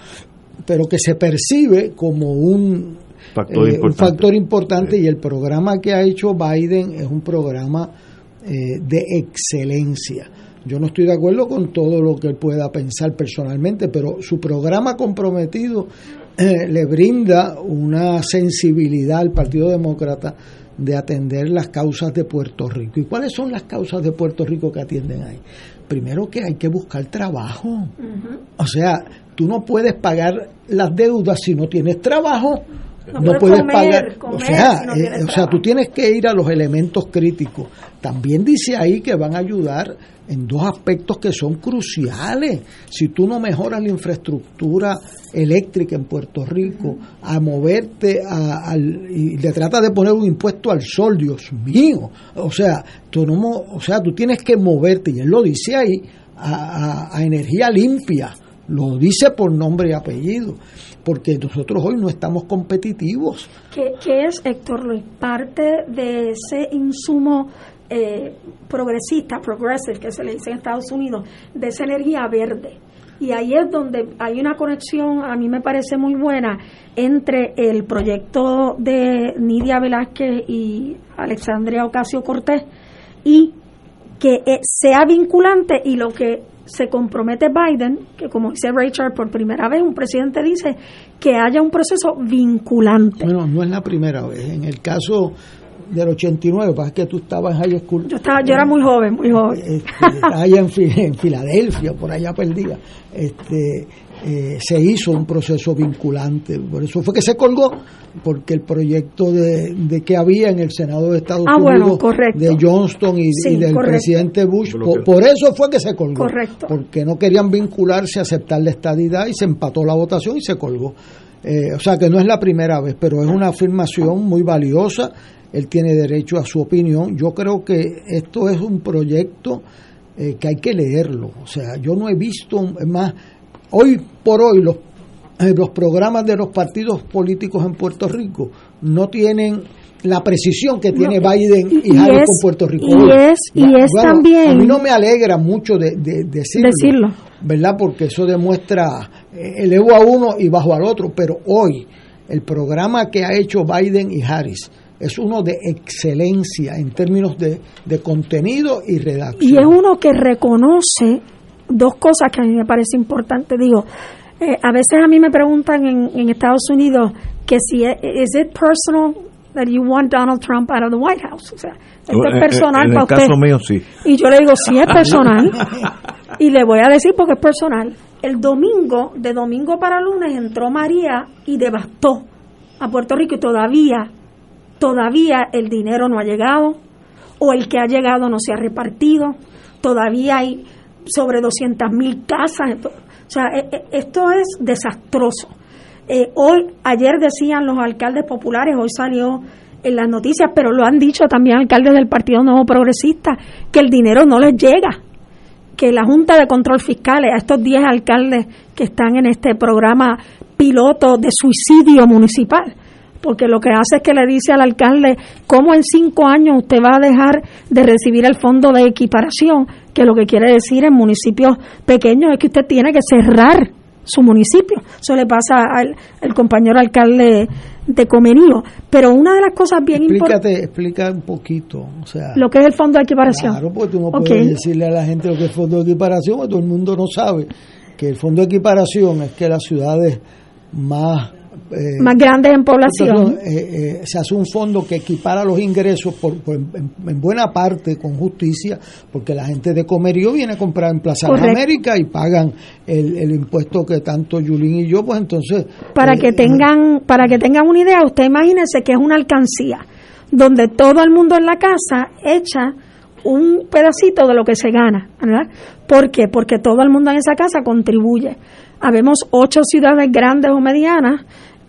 pero que se percibe como un factor, eh, importante. un factor importante y el programa que ha hecho Biden es un programa eh, de excelencia yo no estoy de acuerdo con todo lo que él pueda pensar personalmente, pero su programa comprometido eh, le brinda una sensibilidad al Partido Demócrata de atender las causas de Puerto Rico. ¿Y cuáles son las causas de Puerto Rico que atienden ahí? Primero que hay que buscar trabajo. O sea, tú no puedes pagar las deudas si no tienes trabajo. No, puedes pagar. o sea, eh, o sea, tú tienes que ir a los elementos críticos. También dice ahí que van a ayudar en dos aspectos que son cruciales. Si tú no mejoras la infraestructura eléctrica en Puerto Rico, a moverte al, y le tratas de poner un impuesto al sol, Dios mío. O sea, tú no, o sea, tú tienes que moverte, y él lo dice ahí, a, energía limpia. Lo dice por nombre y apellido, porque nosotros hoy no estamos competitivos. ¿Qué, qué es, Héctor Luis? Parte de ese insumo eh, progresista, progressive, que se le dice en Estados Unidos, de esa energía verde. Y ahí es donde hay una conexión, a mí me parece muy buena, entre el proyecto de Nidia Velázquez y Alexandria Ocasio Cortés y que eh, sea vinculante y lo que se compromete Biden, que como dice Richard, por primera vez un presidente dice que haya un proceso vinculante. Bueno, no es la primera vez. En el caso del 89, pasa que tú estabas en high school. Yo, estaba, yo era muy joven, muy joven. Este, allá en, en, Filadelfia, por allá perdida. Este, eh, se hizo un proceso vinculante. Por eso fue que se colgó, porque el proyecto de, de que había en el Senado de Estados ah, Unidos bueno, de Johnston y, sí, y del correcto. presidente Bush, por, por, eso fue que se colgó. Correcto. Porque no querían vincularse, aceptar la estadidad y se empató la votación y se colgó. Eh, o sea que no es la primera vez, pero es una afirmación muy valiosa. Él tiene derecho a su opinión. Yo creo que esto es un proyecto eh, que hay que leerlo. O sea, yo no he visto, es más, hoy por hoy los, eh, los programas de los partidos políticos en Puerto Rico no tienen la precisión que tiene no, Biden y, y Harris con Puerto Rico. Y es, y es bueno, también. A mí no me alegra mucho de, de, de decirlo, decirlo, ¿verdad? Porque eso demuestra eh, elevo a uno y bajo al otro. Pero hoy, el programa que ha hecho Biden y Harris es uno de excelencia en términos de, de contenido y redacción. Y es uno que reconoce dos cosas que a mí me parece importante. Digo, eh, a veces a mí me preguntan en, en Estados Unidos que si es, is it personal that you want Donald Trump out of the White House. O sea, esto en, es personal en para el caso usted. mío sí. Y yo le digo, sí es personal. y le voy a decir porque es personal. El domingo, de domingo para lunes, entró María y devastó a Puerto Rico y todavía, todavía el dinero no ha llegado o el que ha llegado no se ha repartido. Todavía hay sobre 200 mil casas. O sea, esto es desastroso. Eh, hoy, ayer decían los alcaldes populares, hoy salió en las noticias, pero lo han dicho también alcaldes del Partido Nuevo Progresista, que el dinero no les llega, que la Junta de Control Fiscal, a estos 10 alcaldes que están en este programa piloto de suicidio municipal, porque lo que hace es que le dice al alcalde cómo en cinco años usted va a dejar de recibir el fondo de equiparación, que lo que quiere decir en municipios pequeños es que usted tiene que cerrar su municipio. Eso le pasa al, al compañero alcalde de Comenío. Pero una de las cosas bien importantes... Explica un poquito, o sea... Lo que es el fondo de equiparación. Claro, porque tú no okay. puedes decirle a la gente lo que es el fondo de equiparación, porque todo el mundo no sabe que el fondo de equiparación es que las ciudades más eh, más grandes en población. Eh, eh, se hace un fondo que equipara los ingresos por, por en, en, buena parte con justicia, porque la gente de Comerío viene a comprar en Plaza de América y pagan el, el, impuesto que tanto Yulín y yo, pues entonces... Para que tengan para que tengan una idea, usted imagínese que es una alcancía donde todo el mundo en la casa echa un pedacito de lo que se gana, ¿verdad? ¿Por qué? Porque todo el mundo en esa casa contribuye. Habemos ocho ciudades grandes o medianas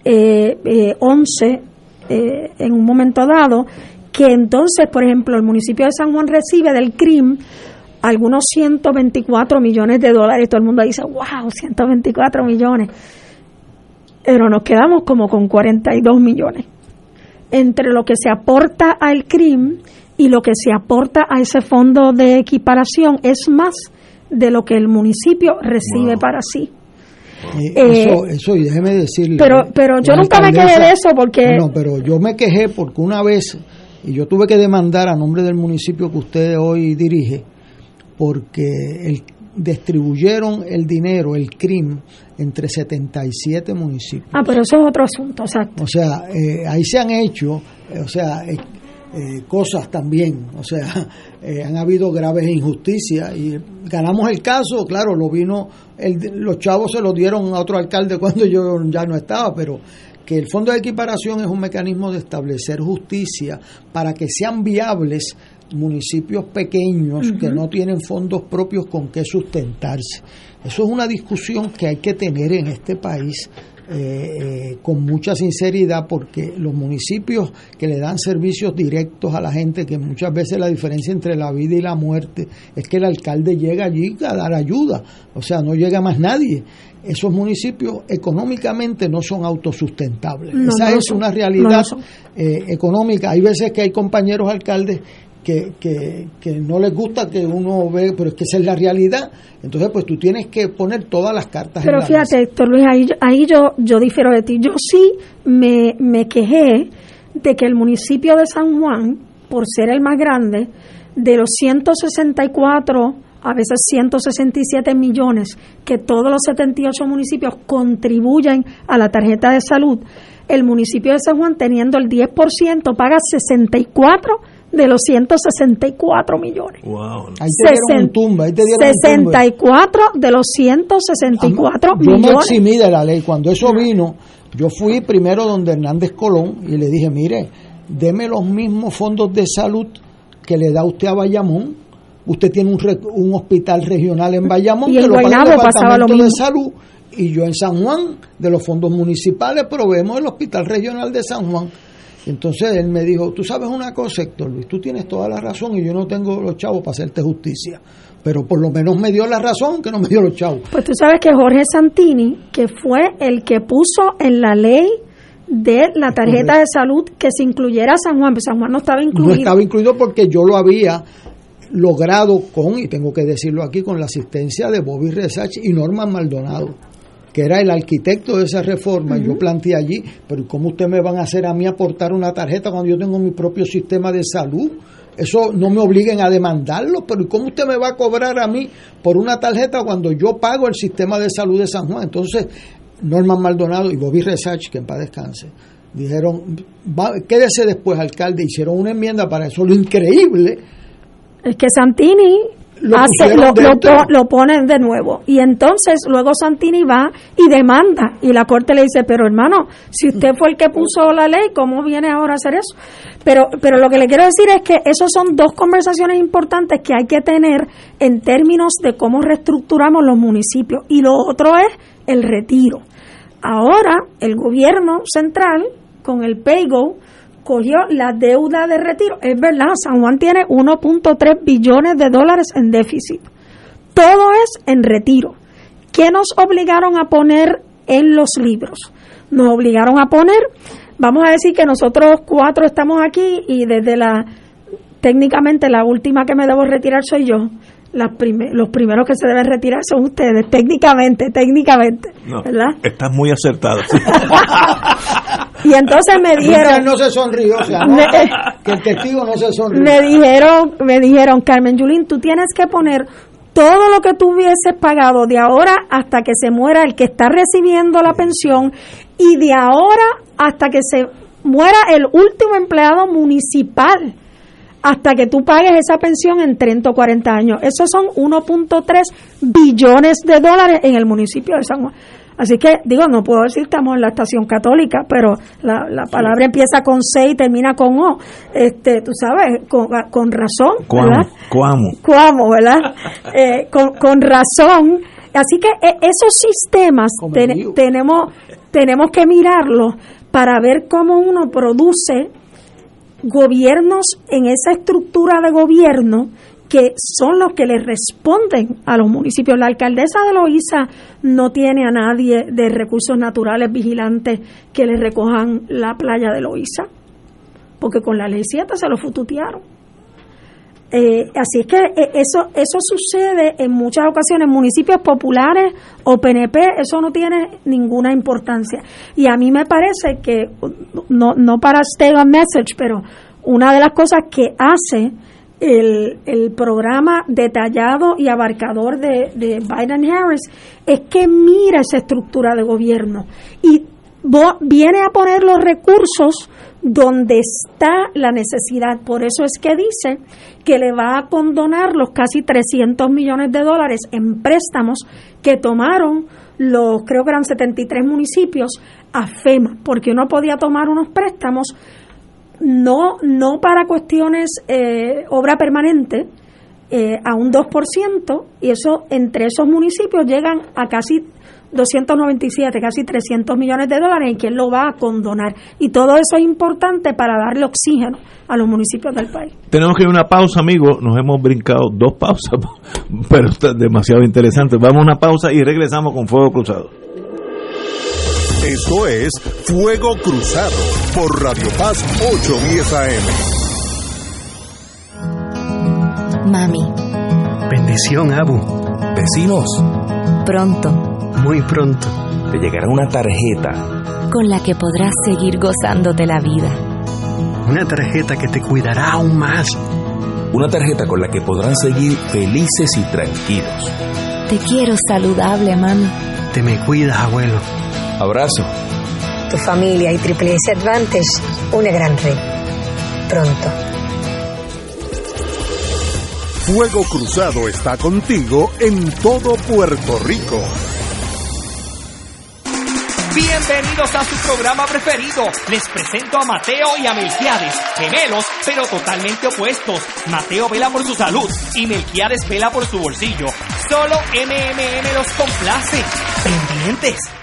eh, eh, 11 eh, en un momento dado, que entonces, por ejemplo, el municipio de San Juan recibe del CRIM algunos 124 millones de dólares. Todo el mundo dice, wow, 124 millones. Pero nos quedamos como con 42 millones. Entre lo que se aporta al CRIM y lo que se aporta a ese fondo de equiparación es más de lo que el municipio recibe wow. para sí. Eh, eso, eso, y déjeme decirle. Pero, pero yo nunca me quejé de eso porque. No, pero yo me quejé porque una vez, y yo tuve que demandar a nombre del municipio que usted hoy dirige, porque el, distribuyeron el dinero, el CRIM, entre 77 municipios. Ah, pero eso es otro asunto, exacto. O sea, eh, ahí se han hecho, eh, o sea, eh, cosas también, o sea, han habido graves injusticias y ganamos el caso, claro, lo vino, el, los chavos se lo dieron a otro alcalde cuando yo ya no estaba, pero que el fondo de equiparación es un mecanismo de establecer justicia para que sean viables municipios pequeños uh -huh. que no tienen fondos propios con que sustentarse. Eso es una discusión que hay que tener en este país eh, eh, con mucha sinceridad porque los municipios que le dan servicios directos a la gente, que muchas veces la diferencia entre la vida y la muerte es que el alcalde llega allí a dar ayuda, o sea, no llega más nadie. Esos municipios económicamente no son autosustentables. No, Esa no es son, una realidad no eh, económica. Hay veces que hay compañeros alcaldes que, que, que, no les gusta que uno ve, pero es que esa es la realidad. Entonces, pues tú tienes que poner todas las cartas pero en la fíjate, mesa. Héctor Luis, ahí, ahí yo, yo difiero de ti. Yo sí me, me quejé de que el municipio de San Juan, por ser el más grande, de los 164 a veces 167 millones, que todos los 78 municipios contribuyen a la tarjeta de salud, el municipio de San Juan, teniendo el 10%, paga 64 de los 164 millones. Wow. Ahí te dieron un tumba, ahí te dieron un tumba. 64 de los 164 Yo me millones. eximí de la ley. Cuando eso vino, yo fui primero donde Hernández Colón y le dije, mire, deme los mismos fondos de salud que le da usted a Bayamón. Usted tiene un, re- un hospital regional en Bayamón Y que en lo paga el Guaynabo pasaba lo de. Salud. Y yo en San Juan, de los fondos municipales, proveemos el hospital regional de San Juan. Entonces él me dijo, tú sabes una cosa, Héctor Luis, tú tienes toda la razón y yo no tengo los chavos para hacerte justicia. Pero por lo menos me dio la razón que no me dio los chavos. Pues tú sabes que Jorge Santini, que fue el que puso en la ley de la tarjeta de salud que se incluyera San Juan, pues San Juan no estaba incluido. No estaba incluido porque yo lo había logrado con, y tengo que decirlo aquí, con la asistencia de Bobby Resach y Norman Maldonado, que era el arquitecto de esa reforma. Yo planteé allí, pero ¿cómo usted me van a hacer a mí aportar una tarjeta cuando yo tengo mi propio sistema de salud? Eso no me obliguen a demandarlo, pero ¿y ¿cómo usted me va a cobrar a mí por una tarjeta cuando yo pago el sistema de salud de San Juan? Entonces, Norman Maldonado y Bobby Resach, que en paz descanse, dijeron, va, quédese después, alcalde, hicieron una enmienda para eso. Lo increíble Es que Santini Lo hace, lo, ponen de nuevo. Y entonces luego Santini va y demanda. Y la corte le dice, pero hermano, si usted fue el que puso la ley, ¿cómo viene ahora a hacer eso? Pero, pero lo que le quiero decir es que esos son dos conversaciones importantes que hay que tener en términos de cómo reestructuramos los municipios. Y lo otro es el retiro. Ahora el gobierno central, con el PayGo, cogió la deuda de retiro. Es verdad, San Juan tiene 1.3 billones de dólares en déficit. Todo es en retiro. ¿Qué nos obligaron a poner en los libros? Nos obligaron a poner, vamos a decir que nosotros cuatro estamos aquí y desde la, técnicamente la última que me debo retirar soy yo. Las prime- los primeros que se deben retirar son ustedes, técnicamente, técnicamente, No, ¿verdad? estás muy acertado. Y entonces me dijeron... No se sonrió, o sea, no, Me- que el testigo no se sonrió. me dijeron, me dijeron, Carmen Yulín, tú tienes que poner todo lo que tú hubieses pagado de ahora hasta que se muera el que está recibiendo la pensión y de ahora hasta que se muera el último empleado municipal hasta que tú pagues esa pensión en 30 o 40 años. Esos son 1.3 billones de dólares en el municipio de San Juan. Así que, digo, no puedo decir que estamos en la estación católica, pero la, la palabra empieza con C y termina con O. Este, tú sabes, con, con razón, Cuamo, ¿verdad? cuamo. Cuamo, ¿verdad? Eh, con, con razón. Así que eh, esos sistemas ten- tenemos, tenemos que mirarlos para ver cómo uno produce gobiernos en esa estructura de gobierno que son los que le responden a los municipios. La alcaldesa de Loíza no tiene a nadie de recursos naturales vigilantes que le recojan la playa de Loíza, porque con la ley 7 se lo fututearon. Eh, así es que eh, eso eso sucede en muchas ocasiones municipios populares o PNP, eso no tiene ninguna importancia. Y a mí me parece que, no, no para stay on message, pero una de las cosas que hace el, el programa detallado y abarcador de, de Biden-Harris es que mira esa estructura de gobierno y viene a poner los recursos donde está la necesidad. Por eso es que dice que le va a condonar los casi 300 millones de dólares en préstamos que tomaron los, creo que eran 73 municipios, a FEMA, porque uno podía tomar unos préstamos no, no para cuestiones eh, obra permanente, eh, a un 2%, y eso entre esos municipios llegan a casi 297, casi 300 millones de dólares, ¿y quién lo va a condonar? Y todo eso es importante para darle oxígeno a los municipios del país. Tenemos que ir a una pausa, amigos. Nos hemos brincado dos pausas, pero está demasiado interesante. Vamos a una pausa y regresamos con Fuego Cruzado. Esto es Fuego Cruzado por Radio Paz 810 AM. Mami, Bendición, Abu. Vecinos, pronto, Muy pronto. te llegará una tarjeta. con la que podrás seguir gozándote la vida. Una tarjeta que te cuidará aún más. Una tarjeta con la que podrán seguir felices y tranquilos. Te quiero saludable, mami. Te me cuidas, abuelo. Abrazo. Tu familia y Triple S Advantage, una gran red. Pronto. Fuego Cruzado está contigo en todo Puerto Rico. Bienvenidos a su programa preferido. Les presento a Mateo y a Melquiades, gemelos, pero totalmente opuestos. Mateo vela por su salud y Melquiades vela por su bolsillo. Solo MMM los complace. Pendientes.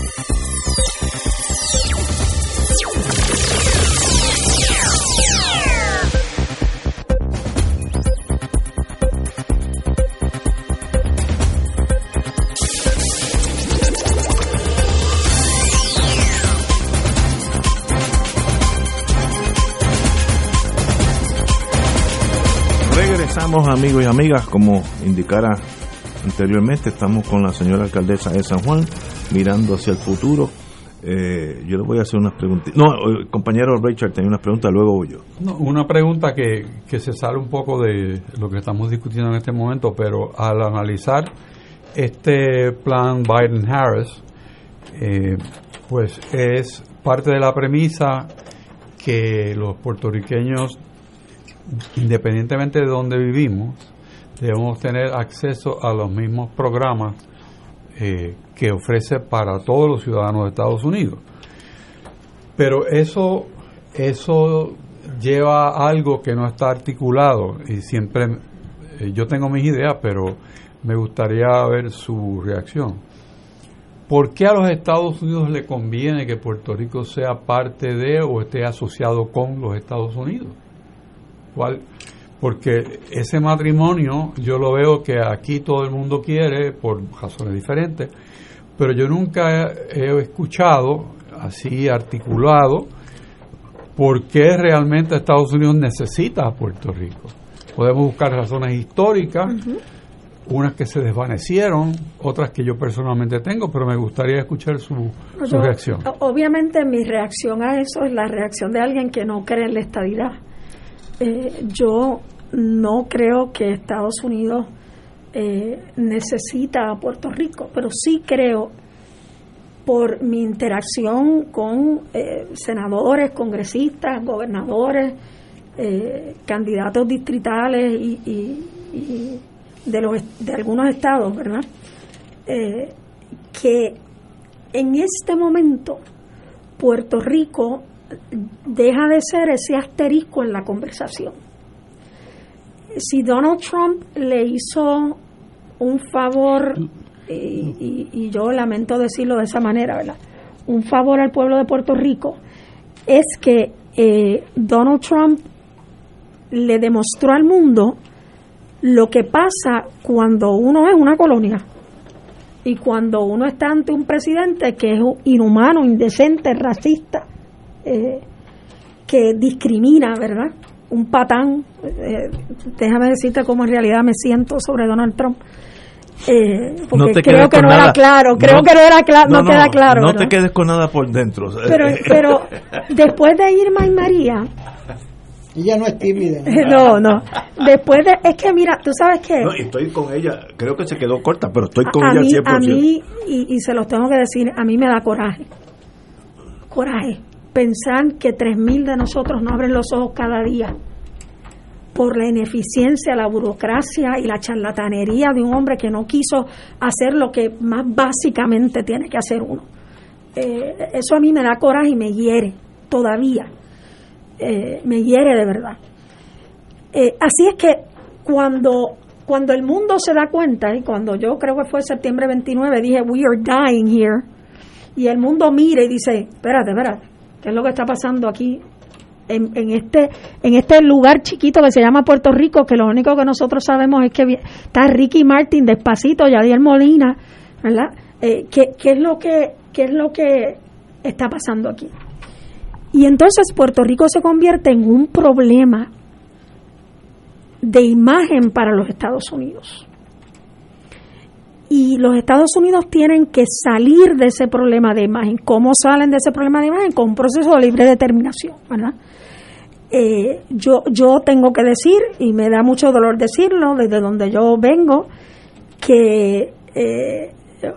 Regresamos amigos y amigas, como indicara anteriormente, estamos con la señora alcaldesa de San Juan, mirando hacia el futuro. Eh, yo le voy a hacer unas preguntas. No, el compañero Richard tenía unas preguntas, luego voy yo. No, una pregunta que, que se sale un poco de lo que estamos discutiendo en este momento, pero al analizar este plan Biden-Harris, eh, pues es parte de la premisa que los puertorriqueños, independientemente de donde vivimos, debemos tener acceso a los mismos programas eh, que ofrece para todos los ciudadanos de Estados Unidos. Pero eso, eso lleva a algo que no está articulado y siempre eh, yo tengo mis ideas, pero me gustaría ver su reacción. ¿Por qué a los Estados Unidos le conviene que Puerto Rico sea parte de o esté asociado con los Estados Unidos? ¿Cuál? Porque ese matrimonio yo lo veo que aquí todo el mundo quiere por razones diferentes, pero yo nunca he escuchado así articulado por qué realmente Estados Unidos necesita a Puerto Rico. Podemos buscar razones históricas, unas que se desvanecieron, otras que yo personalmente tengo, pero me gustaría escuchar su, su Yo, reacción. Obviamente mi reacción a eso es la reacción de alguien que no cree en la estabilidad. Eh, yo no creo que Estados Unidos eh, necesita a Puerto Rico, pero sí creo por mi interacción con eh, senadores, congresistas, gobernadores, eh, candidatos distritales y, de algunos estados, ¿verdad? Que en este momento Puerto Rico deja de ser ese asterisco en la conversación. Si Donald Trump le hizo un favor, y, yo lamento decirlo de esa manera, ¿verdad? Un favor al pueblo de Puerto Rico es que eh, Donald Trump le demostró al mundo lo que pasa cuando uno es una colonia y cuando uno está ante un presidente que es inhumano, indecente, racista, eh, que discrimina, ¿verdad? Un patán. Eh, déjame decirte cómo en realidad me siento sobre Donald Trump. Eh, porque creo que no era claro, creo que no era claro, no, queda claro. No te quedes con nada por dentro. Pero, pero después de Irma y María, ella no es tímida. No, no. Después de. Es que mira, tú sabes que. No, estoy con ella. Creo que se quedó corta, pero estoy con ella mí, 100%. A mí, y, y se los tengo que decir, a mí me da coraje. Coraje. Pensar que 3.000 de nosotros no abren los ojos cada día por la ineficiencia, la burocracia y la charlatanería de un hombre que no quiso hacer lo que más básicamente tiene que hacer uno. Eh, eso a mí me da coraje y me hiere todavía eh, me hiere de verdad. Eh, así es que cuando, cuando el mundo se da cuenta, y cuando yo creo que fue septiembre 29, dije, we are dying here, y el mundo mira y dice, espérate, espérate, ¿qué es lo que está pasando aquí en, en, este en este lugar chiquito que se llama Puerto Rico, que lo único que nosotros sabemos es que está Ricky Martin despacito, Yadier Molina, ¿verdad? Eh, ¿qué, ¿Qué es lo que qué es lo que está pasando aquí? Y entonces Puerto Rico se convierte en un problema de imagen para los Estados Unidos. Y los Estados Unidos tienen que salir de ese problema de imagen. ¿Cómo salen de ese problema de imagen? Con un proceso de libre determinación, ¿verdad? Eh, yo, yo tengo que decir, y me da mucho dolor decirlo, desde donde yo vengo, que eh,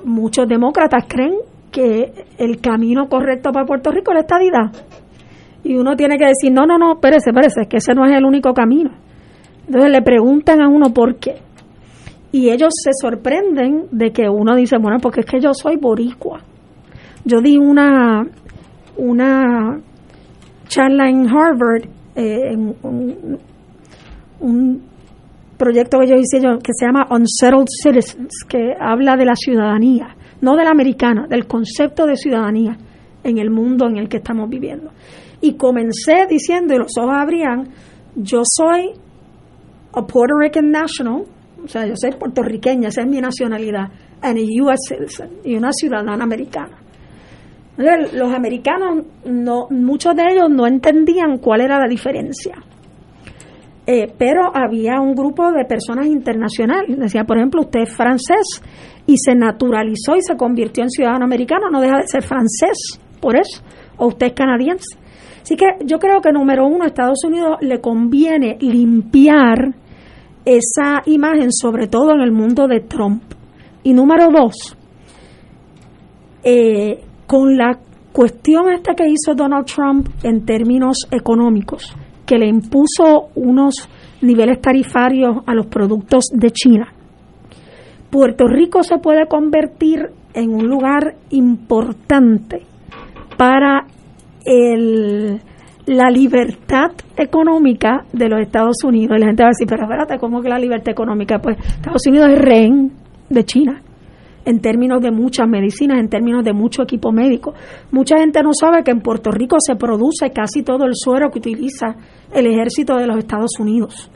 muchos demócratas creen que el camino correcto para Puerto Rico es la estadidad y uno tiene que decir, no, no, no, espérese, espérese, es que ese no es el único camino. Entonces le preguntan a uno por qué. Y ellos se sorprenden de que uno dice, bueno, porque es que yo soy boricua. Yo di una, una charla en Harvard, eh, en un, un, proyecto que yo hice yo, que se llama Unsettled Citizens, que habla de la ciudadanía, no de la americana, del concepto de ciudadanía en el mundo en el que estamos viviendo. Y comencé diciendo, y los ojos abrían, yo soy a Puerto Rican national, o sea, yo soy puertorriqueña, esa es mi nacionalidad, and a U.S. citizen, y una ciudadana americana. los americanos, no, muchos de ellos no entendían cuál era la diferencia. Eh, pero había un grupo de personas internacionales. Decía, por ejemplo, usted es francés y se naturalizó y se convirtió en ciudadano americano, no deja de ser francés, por eso, o usted es canadiense. Así que yo creo que número uno, a Estados Unidos le conviene limpiar esa imagen, sobre todo en el mundo de Trump. Y número dos, eh, con la cuestión esta que hizo Donald Trump en términos económicos, que le impuso unos niveles tarifarios a los productos de China, Puerto Rico se puede convertir en un lugar importante para el, la libertad económica de los Estados Unidos. Y la gente va a decir, pero espérate, ¿cómo que la libertad económica? Pues Estados Unidos es rehén de China en términos de muchas medicinas, en términos de mucho equipo médico. Mucha gente no sabe que en Puerto Rico se produce casi todo el suero que utiliza el ejército de los Estados Unidos.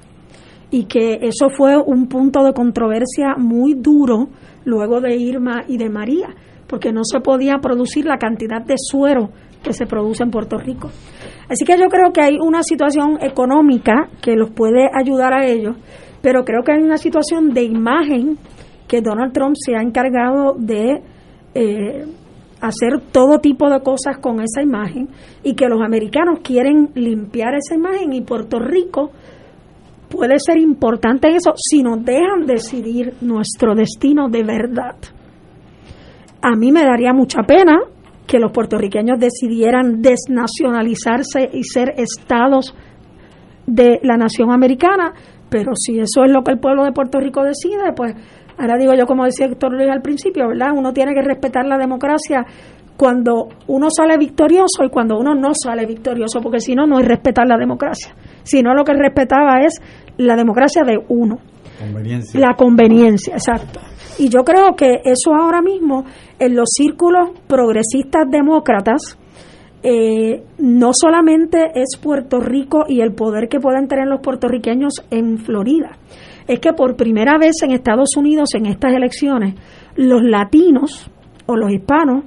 Y que eso fue un punto de controversia muy duro luego de Irma y de María, porque no se podía producir la cantidad de suero que se produce en Puerto Rico. Así que yo creo que hay una situación económica que los puede ayudar a ellos, pero creo que hay una situación de imagen que Donald Trump se ha encargado de eh, hacer todo tipo de cosas con esa imagen y que los americanos quieren limpiar esa imagen y Puerto Rico puede ser importante eso si nos dejan decidir nuestro destino de verdad. A mí me daría mucha pena que los puertorriqueños decidieran desnacionalizarse y ser estados de la nación americana, pero si eso es lo que el pueblo de Puerto Rico decide, pues ahora digo yo como decía Héctor Luis al principio, ¿verdad? Uno tiene que respetar la democracia cuando uno sale victorioso y cuando uno no sale victorioso, porque si no, no es respetar la democracia, sino lo que respetaba es la democracia de uno. Conveniencia. La conveniencia, exacto. Y yo creo que eso ahora mismo en los círculos progresistas demócratas, eh, no solamente es Puerto Rico y el poder que pueden tener los puertorriqueños en Florida, es que por primera vez en Estados Unidos en estas elecciones, los latinos o los hispanos,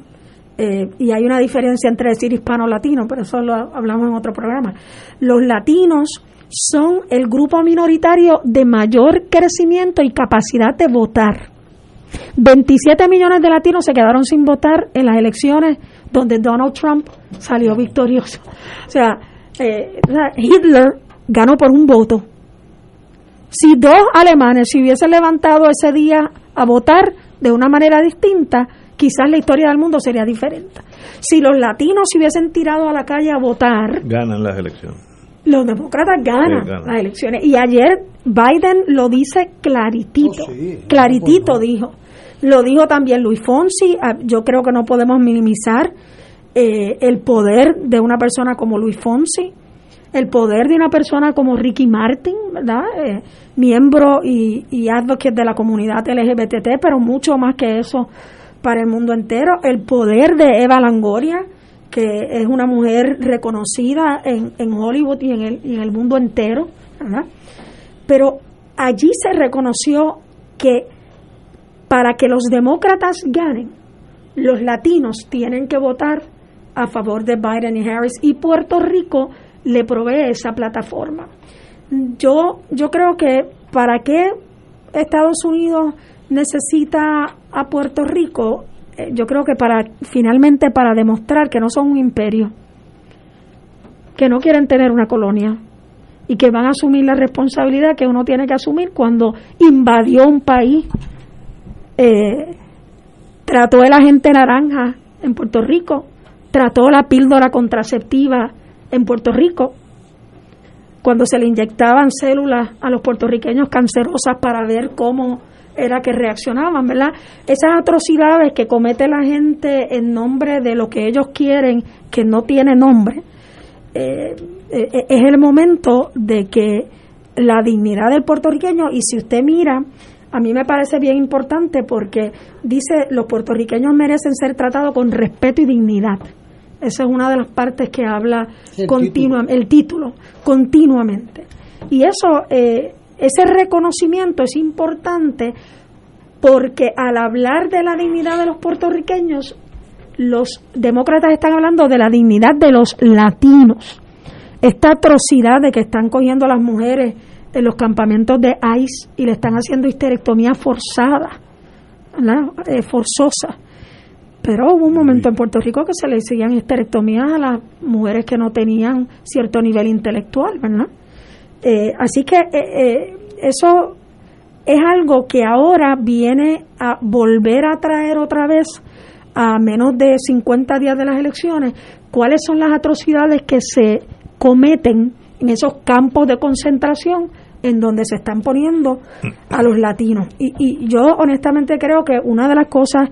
eh, y hay una diferencia entre decir hispano latino, pero eso lo hablamos en otro programa, los latinos son el grupo minoritario de mayor crecimiento y capacidad de votar. 27 millones de latinos se quedaron sin votar en las elecciones donde Donald Trump salió victorioso. O sea, eh, Hitler ganó por un voto. Si dos alemanes se hubiesen levantado ese día a votar de una manera distinta, quizás la historia del mundo sería diferente. Si los latinos se hubiesen tirado a la calle a votar, ganan las elecciones los demócratas ganan, las elecciones. Y ayer Biden lo dice claritito, oh, claritito dijo. Lo dijo también Luis Fonsi. Ah, yo creo que no podemos minimizar eh, el poder de una persona como Luis Fonsi, el poder de una persona como Ricky Martin, ¿verdad? Eh, miembro y, y de la comunidad LGBT, pero mucho más que eso para el mundo entero. El poder de Eva Langoria que es una mujer reconocida en, en Hollywood y en, el, y en el mundo entero, ¿verdad? Pero allí se reconoció que para que los demócratas ganen, los latinos tienen que votar a favor de Biden y Harris y Puerto Rico le provee esa plataforma. Yo, yo creo que para qué Estados Unidos necesita a Puerto Rico eh, yo creo que para finalmente para demostrar que no son un imperio, que no quieren tener una colonia y que van a asumir la responsabilidad que uno tiene que asumir cuando invadió un país, eh, trató de la gente naranja en Puerto Rico, trató la píldora contraceptiva en Puerto Rico, cuando se le inyectaban células a los puertorriqueños cancerosas para ver cómo era que reaccionaban, ¿verdad? Esas atrocidades que comete la gente en nombre de lo que ellos quieren, que no tiene nombre, eh, eh, es el momento de que la dignidad del puertorriqueño, y si usted mira, a mí me parece bien importante porque dice los puertorriqueños merecen ser tratados con respeto y dignidad. Esa es una de las partes que habla continuamente, el título, continuamente. Y eso eh, ese reconocimiento es importante porque al hablar de la dignidad de los puertorriqueños, los demócratas están hablando de la dignidad de los latinos. Esta atrocidad de que están cogiendo a las mujeres en los campamentos de ICE y le están haciendo histerectomía forzada, eh, forzosa. Pero hubo un momento en Puerto Rico que se le hacían histerectomías a las mujeres que no tenían cierto nivel intelectual, ¿verdad? Eh, así que eh, eh, eso es algo que ahora viene a volver a traer otra vez a menos de 50 días de las elecciones, cuáles son las atrocidades que se cometen en esos campos de concentración en donde se están poniendo a los latinos. Y, y yo honestamente creo que una de las cosas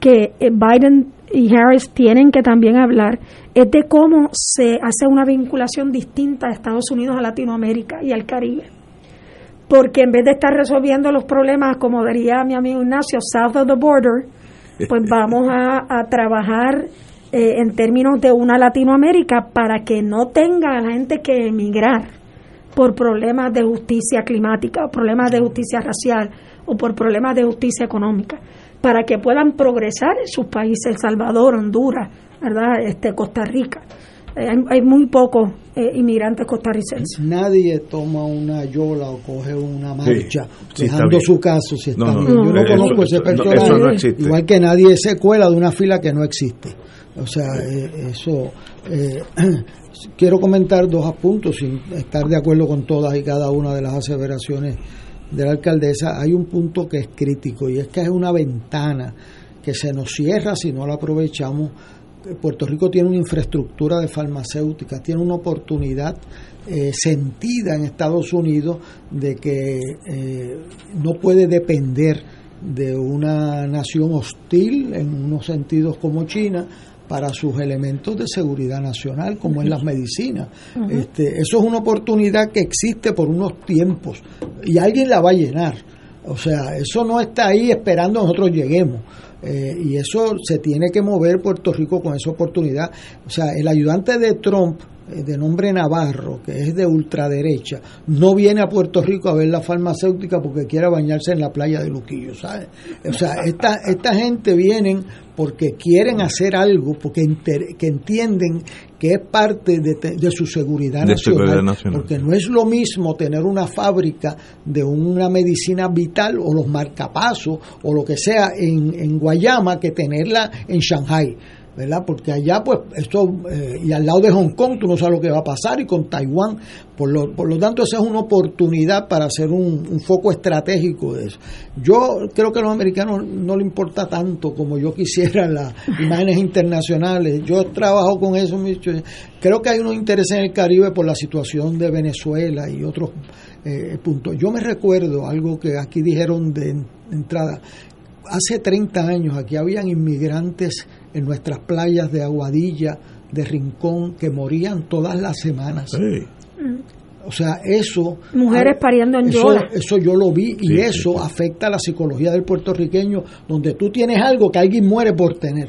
que Biden y Harris tienen que también hablar es de cómo se hace una vinculación distinta a Estados Unidos, a Latinoamérica y al Caribe. Porque en vez de estar resolviendo los problemas, como diría mi amigo Ignacio, south of the border, pues vamos a, trabajar eh, en términos de una Latinoamérica para que no tenga la gente que emigrar por problemas de justicia climática o problemas de justicia racial o por problemas de justicia económica para que puedan progresar en sus países, El Salvador, Honduras, ¿verdad? Este, Costa Rica. Eh, hay, muy pocos eh, inmigrantes costarricenses. Nadie toma una yola o coge una marcha dejando su caso si está bien. Yo no, conozco ese personaje, igual que nadie se cuela de una fila que no existe. O sea, eh, eso. quiero comentar dos apuntos sin estar de acuerdo con todas y cada una de las aseveraciones de la alcaldesa, hay un punto que es crítico y es que es una ventana que se nos cierra si no la aprovechamos. Puerto Rico tiene una infraestructura de farmacéuticas, tiene una oportunidad eh, sentida en Estados Unidos de que eh, no puede depender de una nación hostil en unos sentidos como China para sus elementos de seguridad nacional, como en las medicinas. este, eso es una oportunidad que existe por unos tiempos y alguien la va a llenar. O sea, eso no está ahí esperando a nosotros lleguemos. Eh, y eso se tiene que mover Puerto Rico con esa oportunidad. O sea, el ayudante de Trump, eh, de nombre Navarro, que es de ultraderecha, no viene a Puerto Rico a ver la farmacéutica porque quiere bañarse en la playa de Luquillo, ¿sabes? O sea, esta, esta gente vienen porque quieren hacer algo, porque que entienden que es parte de, su seguridad, nacional, porque no es lo mismo tener una fábrica de una medicina vital o los marcapasos o lo que sea en, en Guayama que tenerla en Shanghai. ¿Verdad? Porque allá, pues, esto, eh, y al lado de Hong Kong, tú no sabes lo que va a pasar, y con Taiwán, por lo, por lo tanto, esa es una oportunidad para hacer un, foco estratégico de eso. Yo creo que a los americanos no le importa tanto como yo quisiera las imágenes internacionales. Yo trabajo con eso, creo que hay unos intereses en el Caribe por la situación de Venezuela y otros eh, puntos. Yo me recuerdo algo que aquí dijeron de entrada. Hace 30 años aquí habían inmigrantes en nuestras playas de Aguadilla, de Rincón, que morían todas las semanas. O sea, eso... Mujeres pariendo en eso, Eso yo lo vi y eso afecta a la psicología del puertorriqueño, donde tú tienes algo que alguien muere por tener.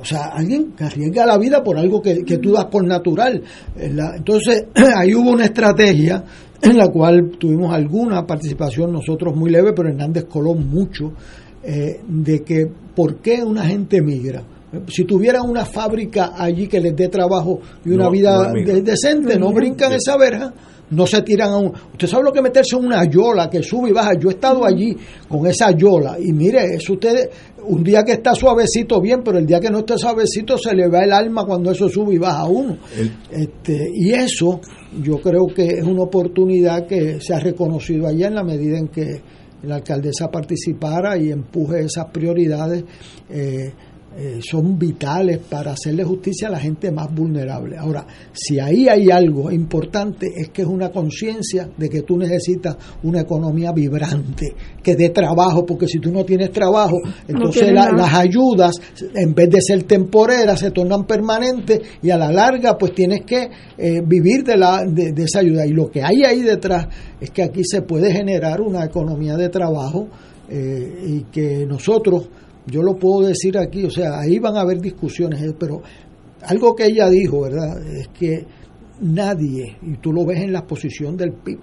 O sea, alguien que arriesga la vida por algo que, tú das por natural. Entonces, ahí hubo una estrategia en la cual tuvimos alguna participación, nosotros muy leve, pero Hernández Colón mucho, eh, de que por qué una gente migra. Si tuviera una fábrica allí que les dé trabajo y una vida decente, no brincan esa verja, no se tiran a un... Usted sabe lo que meterse en una yola que sube y baja. Yo he estado allí con esa yola y mire, eso ustedes, un día que está suavecito bien, pero el día que no está suavecito se le va el alma cuando eso sube y baja a uno. Este, y eso yo creo que es una oportunidad que se ha reconocido allá en la medida en que la alcaldesa participara y empuje esas prioridades eh, eh, son vitales para hacerle justicia a la gente más vulnerable. Ahora, si ahí hay algo importante es que es una conciencia de que tú necesitas una economía vibrante, que dé trabajo, porque si tú no tienes trabajo, entonces las ayudas, en vez de ser temporeras, se tornan permanentes y a la larga pues tienes que eh, vivir de, la, de, de esa ayuda. Y lo que hay ahí detrás es que aquí se puede generar una economía de trabajo eh, y que nosotros yo lo puedo decir aquí, o sea, ahí van a haber discusiones, eh, pero algo que ella dijo, ¿verdad? Es que nadie, y tú lo ves en la posición del PIB,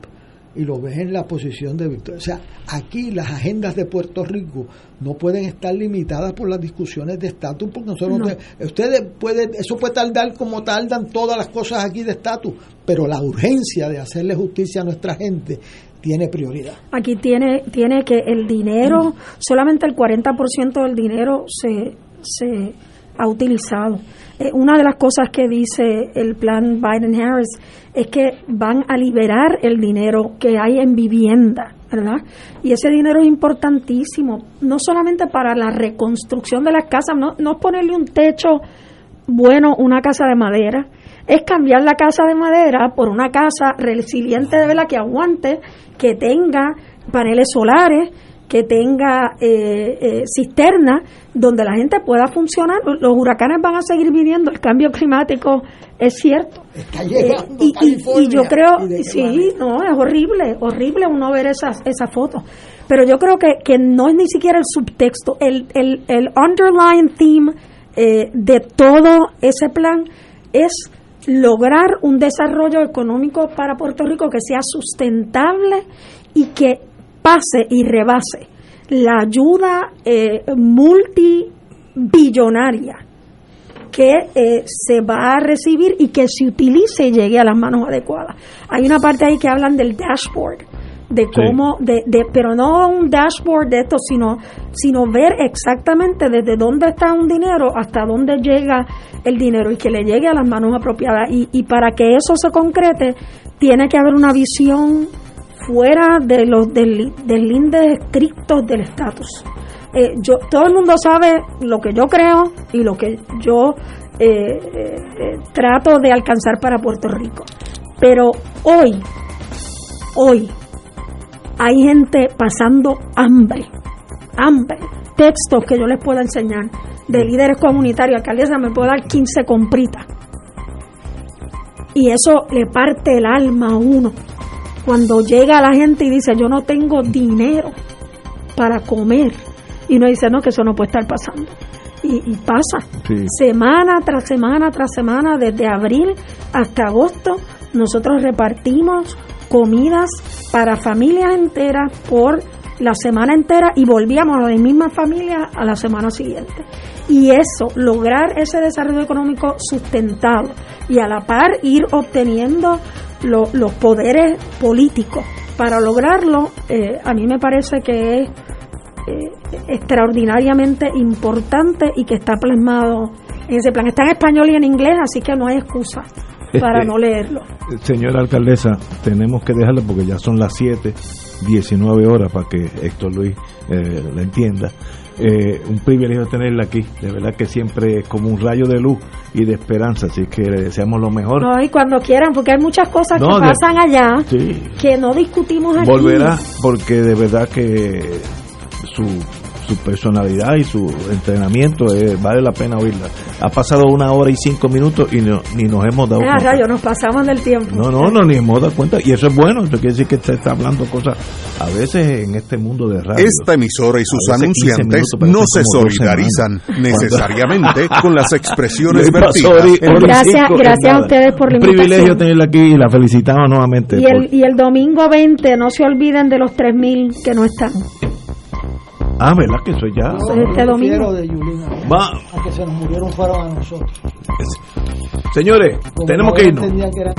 y lo ves en la posición de Victoria. O sea, aquí las agendas de Puerto Rico no pueden estar limitadas por las discusiones de estatus, porque nosotros ustedes pueden, eso puede tardar como tardan todas las cosas aquí de estatus, pero la urgencia de hacerle justicia a nuestra gente tiene prioridad. Aquí tiene, tiene que el dinero, solamente el 40% del dinero se, se ha utilizado. Eh, una de las cosas que dice el plan Biden-Harris es que van a liberar el dinero que hay en vivienda, ¿verdad? Y ese dinero es importantísimo, no solamente para la reconstrucción de las casas, no, no ponerle un techo bueno, una casa de madera, es cambiar la casa de madera por una casa resiliente de vela que aguante, que tenga paneles solares, que tenga eh, eh, cisternas donde la gente pueda funcionar. Los huracanes van a seguir viniendo, el cambio climático es cierto. Está llegando eh, y, yo creo, sí, no, es horrible, horrible uno ver esas, esas fotos. Pero yo creo que, que no es ni siquiera el subtexto, el, el, el underlying theme eh, de todo ese plan es lograr un desarrollo económico para Puerto Rico que sea sustentable y que pase y rebase la ayuda eh, multibillonaria que eh, se va a recibir y que se utilice y llegue a las manos adecuadas. Hay una parte ahí que hablan del dashboard, de cómo, de, de, pero no un dashboard de esto, sino, sino ver exactamente desde dónde está un dinero hasta dónde llega el dinero y que le llegue a las manos apropiadas. Y, y para que eso se concrete, tiene que haber una visión fuera de los del, del índice estrictos del estatus. Eh, yo, todo el mundo sabe lo que yo creo y lo que yo eh, eh, trato de alcanzar para Puerto Rico. Pero hoy, hoy, hay gente pasando hambre, hambre. Textos que yo les pueda enseñar de líderes comunitarios, alcaldesa, me puedo dar 15 compritas. Y eso le parte el alma a uno. Cuando llega la gente y dice, yo no tengo dinero para comer. Y uno dice, no, que eso no puede estar pasando. Y, y pasa. Sí. Semana tras semana tras semana, desde abril hasta agosto, nosotros repartimos comidas para familias enteras por la semana entera y volvíamos a las mismas familias a la semana siguiente. Y eso, lograr ese desarrollo económico sustentado y a la par ir obteniendo lo- los poderes políticos para lograrlo, eh, a mí me parece que es eh, extraordinariamente importante y que está plasmado en ese plan. Está en español y en inglés, así que no hay excusa para no leerlo. Señora alcaldesa, tenemos que dejarlo porque ya son las 7, 19 horas para que Héctor Luis eh, la entienda. Eh, un privilegio tenerla aquí, de verdad que siempre es como un rayo de luz y de esperanza, así que le deseamos lo mejor. No, y cuando quieran, porque hay muchas cosas No, que de- pasan allá Sí, que no discutimos aquí. volverá porque de verdad que su, su personalidad y su entrenamiento eh, vale la pena oírla. Ha pasado una hora y cinco minutos y no- ni nos hemos dado Ah, cuenta. rayo, nos pasamos del tiempo. No, no, no, ni hemos dado cuenta. Y eso es bueno. Eso quiere decir que se está hablando cosas a veces en este mundo de radio. Esta emisora y sus A veces 15 anunciantes no se solidarizan necesariamente con las expresiones vertidas. Gracias- gracias a ustedes por la Un privilegio invitación. tenerla aquí y la felicitamos nuevamente. Y el, y el domingo 20, no se olviden de los 3.000 que no están. Ah, ¿verdad que eso ya? Este domingo. de Yulina. Va. A que se nos murieron fueron a nosotros. Señores, Como tenemos que irnos. entendían que era-